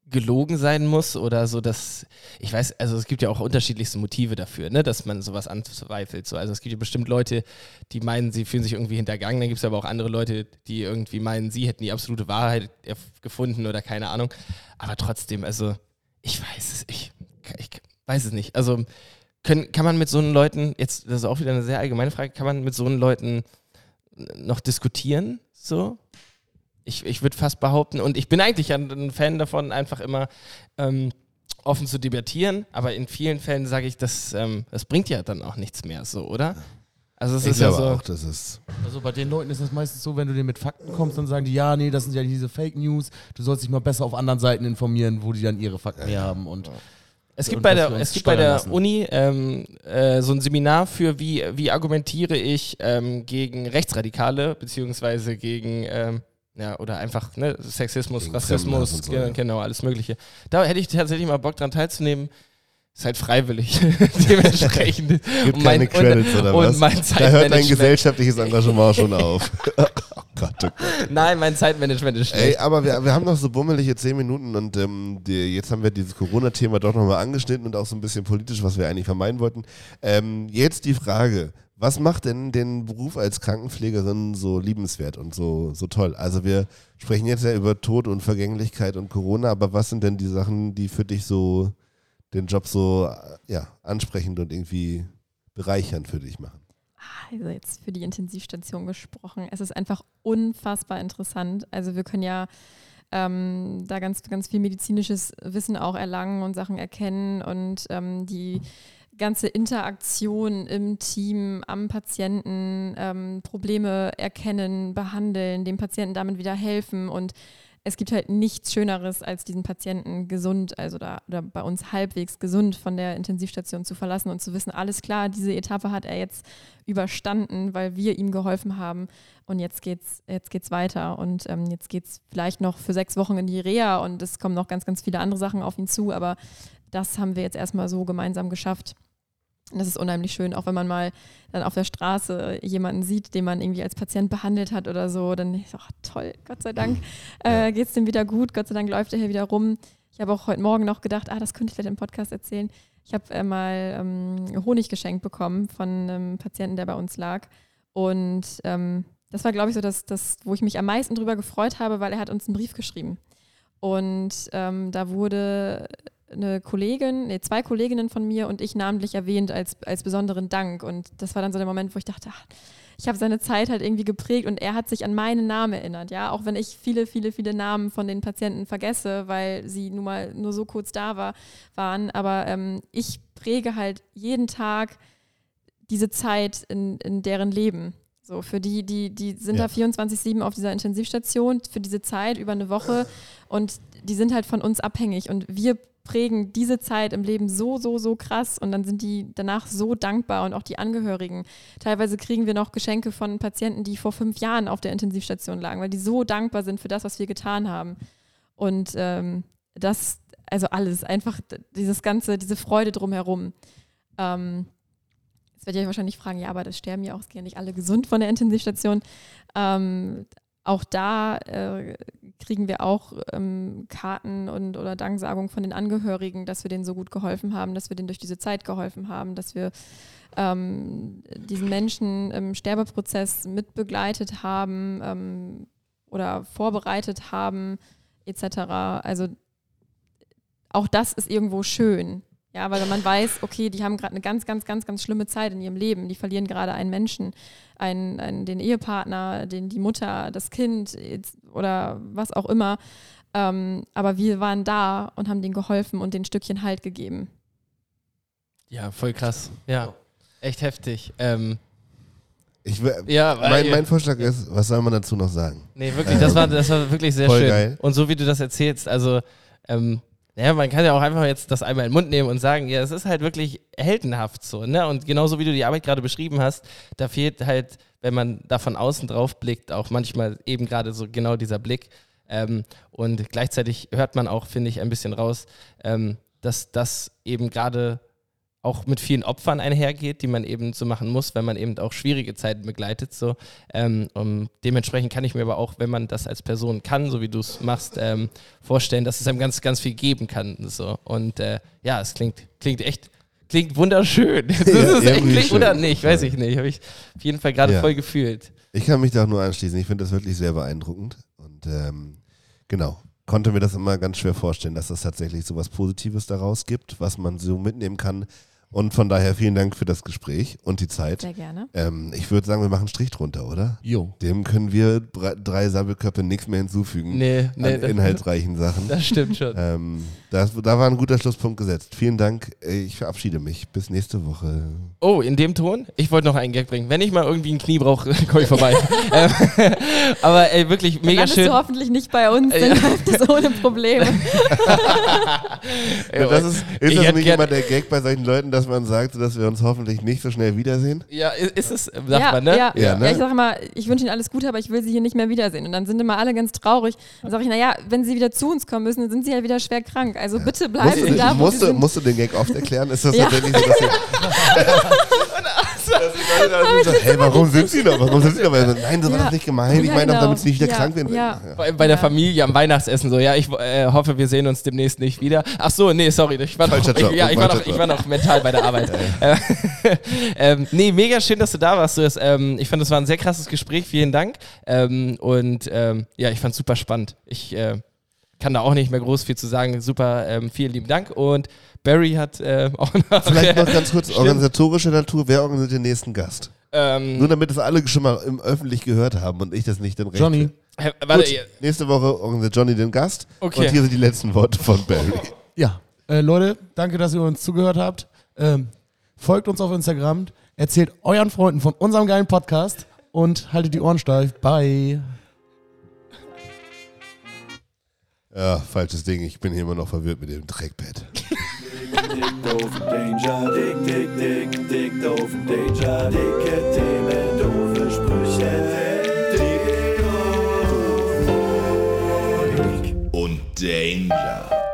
gelogen sein muss oder so, dass, ich weiß, also es gibt ja auch unterschiedlichste Motive dafür, ne, dass man sowas anzweifelt. So. Also es gibt ja bestimmt Leute, die meinen, sie fühlen sich irgendwie hintergangen, dann gibt es aber auch andere Leute, die irgendwie meinen, sie hätten die absolute Wahrheit gefunden oder keine Ahnung. Aber trotzdem, also ich weiß es, ich, ich weiß es nicht. Also können, kann man mit so einen Leuten, jetzt, das ist auch wieder eine sehr allgemeine Frage, kann man mit so einen Leuten noch diskutieren? So? Ich, ich würde fast behaupten, und ich bin eigentlich ein, Fan davon, einfach immer ähm, offen zu debattieren, aber in vielen Fällen sage ich, das, ähm, das bringt ja dann auch nichts mehr, so, oder? Also es Ich ist ja so. auch, das ist. Also bei den Leuten ist das meistens so, wenn du denen mit Fakten kommst, dann sagen die, ja, nee, das sind ja diese Fake News, du sollst dich mal besser auf anderen Seiten informieren, wo die dann ihre Fakten her haben und Es gibt bei der, es gibt bei der lassen. Uni ähm, äh, so ein Seminar für, wie, wie argumentiere ich ähm, gegen Rechtsradikale, beziehungsweise gegen, ähm, ja, oder einfach ne, Sexismus, Gegen Rassismus, so, ge- ja. genau, alles Mögliche. Da hätte ich tatsächlich mal Bock dran teilzunehmen. Ist halt freiwillig. Dementsprechend. Gibt Und mein- keine Credits und, oder und was? Da hört dein gesellschaftliches Engagement schon auf. oh Gott, oh Gott. Nein, mein Zeitmanagement ist Ey, schlecht. aber wir, wir haben noch so bummelige zehn Minuten und ähm, die, jetzt haben wir dieses Corona-Thema doch nochmal angeschnitten und auch so ein bisschen politisch, was wir eigentlich vermeiden wollten. Ähm, jetzt die Frage, was macht denn den Beruf als Krankenpflegerin so liebenswert und so, so toll? Also wir sprechen jetzt ja über Tod und Vergänglichkeit und Corona, aber was sind denn die Sachen, die für dich so den Job so äh, ja, ansprechend und irgendwie bereichernd für dich machen? Also jetzt für die Intensivstation gesprochen. Es ist einfach unfassbar interessant. Also wir können ja ähm, da ganz, ganz viel medizinisches Wissen auch erlangen und Sachen erkennen und ähm, die ganze Interaktion im Team, am Patienten, ähm, Probleme erkennen, behandeln, dem Patienten damit wieder helfen und es gibt halt nichts Schöneres, als diesen Patienten gesund, also da oder bei uns halbwegs gesund von der Intensivstation zu verlassen und zu wissen, alles klar, diese Etappe hat er jetzt überstanden, weil wir ihm geholfen haben. Und jetzt geht's, jetzt geht's weiter. Und ähm, jetzt geht's vielleicht noch für sechs Wochen in die Reha und es kommen noch ganz, ganz viele andere Sachen auf ihn zu, aber das haben wir jetzt erstmal so gemeinsam geschafft. Das ist unheimlich schön, auch wenn man mal dann auf der Straße jemanden sieht, den man irgendwie als Patient behandelt hat oder so, dann ist ach toll, Gott sei Dank äh, geht es dem wieder gut, Gott sei Dank läuft er hier wieder rum. Ich habe auch heute Morgen noch gedacht, ah, das könnte ich vielleicht im Podcast erzählen. Ich habe äh, mal ähm, Honig geschenkt bekommen von einem Patienten, der bei uns lag. Und ähm, das war, glaube ich, so das, das, wo ich mich am meisten drüber gefreut habe, weil er hat uns einen Brief geschrieben. Und ähm, da wurde eine Kollegin, nee, zwei Kolleginnen von mir und ich namentlich erwähnt als, als besonderen Dank. Und das war dann so der Moment, wo ich dachte, ach, ich habe seine Zeit halt irgendwie geprägt und er hat sich an meinen Namen erinnert, ja, auch wenn ich viele, viele, viele Namen von den Patienten vergesse, weil sie nun mal nur so kurz da war, waren. Aber ähm, ich präge halt jeden Tag diese Zeit in, in deren Leben. So, für die, die, die sind Ja. da 24-7 auf dieser Intensivstation für diese Zeit über eine Woche und die sind halt von uns abhängig und wir prägen diese Zeit im Leben so, so, so krass und dann sind die danach so dankbar und auch die Angehörigen. Teilweise kriegen wir noch Geschenke von Patienten, die vor fünf Jahren auf der Intensivstation lagen, weil die so dankbar sind für das, was wir getan haben. Und ähm, das, also alles, einfach dieses ganze, diese Freude drumherum. Ähm, jetzt werdet ihr euch wahrscheinlich fragen, ja, aber das sterben ja auch gehen nicht alle gesund von der Intensivstation. Ähm, auch da äh, kriegen wir auch ähm, Karten und oder Danksagung von den Angehörigen, dass wir denen so gut geholfen haben, dass wir denen durch diese Zeit geholfen haben, dass wir ähm, diesen Menschen im Sterbeprozess mitbegleitet haben ähm, oder vorbereitet haben, etc. Also auch das ist irgendwo schön. Ja, weil man weiß, okay, die haben gerade eine ganz, ganz, ganz, ganz schlimme Zeit in ihrem Leben. Die verlieren gerade einen Menschen, einen, einen, den Ehepartner, den, die Mutter, das Kind oder was auch immer. Ähm, aber wir waren da und haben denen geholfen und den Stückchen Halt gegeben. Ja, voll krass. Ja, echt heftig. Ähm, Ich, ja, mein, mein Vorschlag ist, was soll man dazu noch sagen? nee, wirklich, das war, das war wirklich sehr Voll schön. geil. Und so wie du das erzählst, also, ähm, ja, man kann ja auch einfach jetzt das einmal in den Mund nehmen und sagen, ja, es ist halt wirklich heldenhaft so, ne? Und genauso wie du die Arbeit gerade beschrieben hast, da fehlt halt, wenn man da von außen drauf blickt, auch manchmal eben gerade so genau dieser Blick. Ähm, und gleichzeitig hört man auch, finde ich, ein bisschen raus, ähm, dass das eben gerade auch mit vielen Opfern einhergeht, die man eben so machen muss, wenn man eben auch schwierige Zeiten begleitet. So. Ähm, dementsprechend kann ich mir aber auch, wenn man das als Person kann, so wie du es machst, ähm, vorstellen, dass es einem ganz, ganz viel geben kann. So. Und äh, ja, es klingt, klingt echt, klingt wunderschön. Das Ja, ist echt, klingt, schon. oder nicht, weiß ich nicht. Habe ich auf jeden Fall gerade Ja. voll gefühlt. Ich kann mich da auch nur anschließen. Ich finde das wirklich sehr beeindruckend. Und ähm, genau, konnte mir das immer ganz schwer vorstellen, dass es tatsächlich so was Positives daraus gibt, was man so mitnehmen kann. Und von daher vielen Dank für das Gespräch und die Zeit. Sehr gerne. Ähm, ich würde sagen, wir machen einen Strich drunter, oder? Jo. Dem können wir drei, Sabbelköpfe nichts mehr hinzufügen Nee, nee, an das, inhaltsreichen Sachen. das stimmt schon. Ähm, das, da war ein guter Schlusspunkt gesetzt. Vielen Dank. Ich verabschiede mich. Bis nächste Woche. Oh, in dem Ton? Ich wollte noch einen Gag bringen. Wenn ich mal irgendwie ein Knie brauche, komme ich vorbei. ähm, aber ey, wirklich Dann mega schön. du hoffentlich nicht bei uns, dann läuft das ohne Probleme. Ja, das ist ich ist das nicht immer der Gag bei solchen Leuten, dass man sagt, dass wir uns hoffentlich nicht so schnell wiedersehen? Ja, ist es, sagt ja, man, ne? ja, Ja, ja, ne? ich sage immer, ich wünsche Ihnen alles Gute, aber ich will Sie hier nicht mehr wiedersehen. Und dann sind immer alle ganz traurig. Dann sage ich, naja, wenn Sie wieder zu uns kommen müssen, dann sind Sie ja wieder schwer krank. Also bitte bleiben Musst, Sie du, da, wo musst, Sie du, musst du den Gag oft erklären? Ist das Ja. tatsächlich so, dass dass Leute dann so hey, warum sind sie noch? Warum sind sie noch? Weil, nein, so war Ja. das nicht gemeint. Ich meine auch, genau. damit sie nicht wieder Ja, krank werden. bei der Ja. Familie am Weihnachtsessen so, ja, ich äh, hoffe, wir sehen uns demnächst nicht wieder. Ach so, nee, sorry, ich war noch, Falscher Job, ich, ja, ich war noch, ich war noch mental bei der Arbeit. Äh, ähm, nee, mega schön, dass du da warst. Du hast, ähm, ich fand, das war ein sehr krasses Gespräch, vielen Dank. Ähm, und ähm, ja, ich fand es super spannend. Ich äh, kann da auch nicht mehr groß viel zu sagen. Super, ähm, vielen lieben Dank. Und Barry hat äh, auch noch... Vielleicht noch ganz kurz, Stimmt. organisatorischer Natur, wer organisiert den nächsten Gast? ähm, Nur damit es alle schon mal im öffentlich gehört haben und ich das nicht dann recht Johnny. äh, warte, Gut, nächste Woche organisiert Johnny den Gast. Okay. Und hier sind die letzten Worte von Barry. Ja, äh, Leute, danke, dass ihr uns zugehört habt. Ähm, folgt uns auf Instagram, erzählt euren Freunden von unserem geilen Podcast und haltet die Ohren steif. Bye. Ja, falsches Ding. Ich bin hier immer noch verwirrt mit dem Trackpad. Dick doofen Danger, dick, dick, dick, dick doofen Danger, dicke Themen, doofe Sprüche, dick, doof und Danger.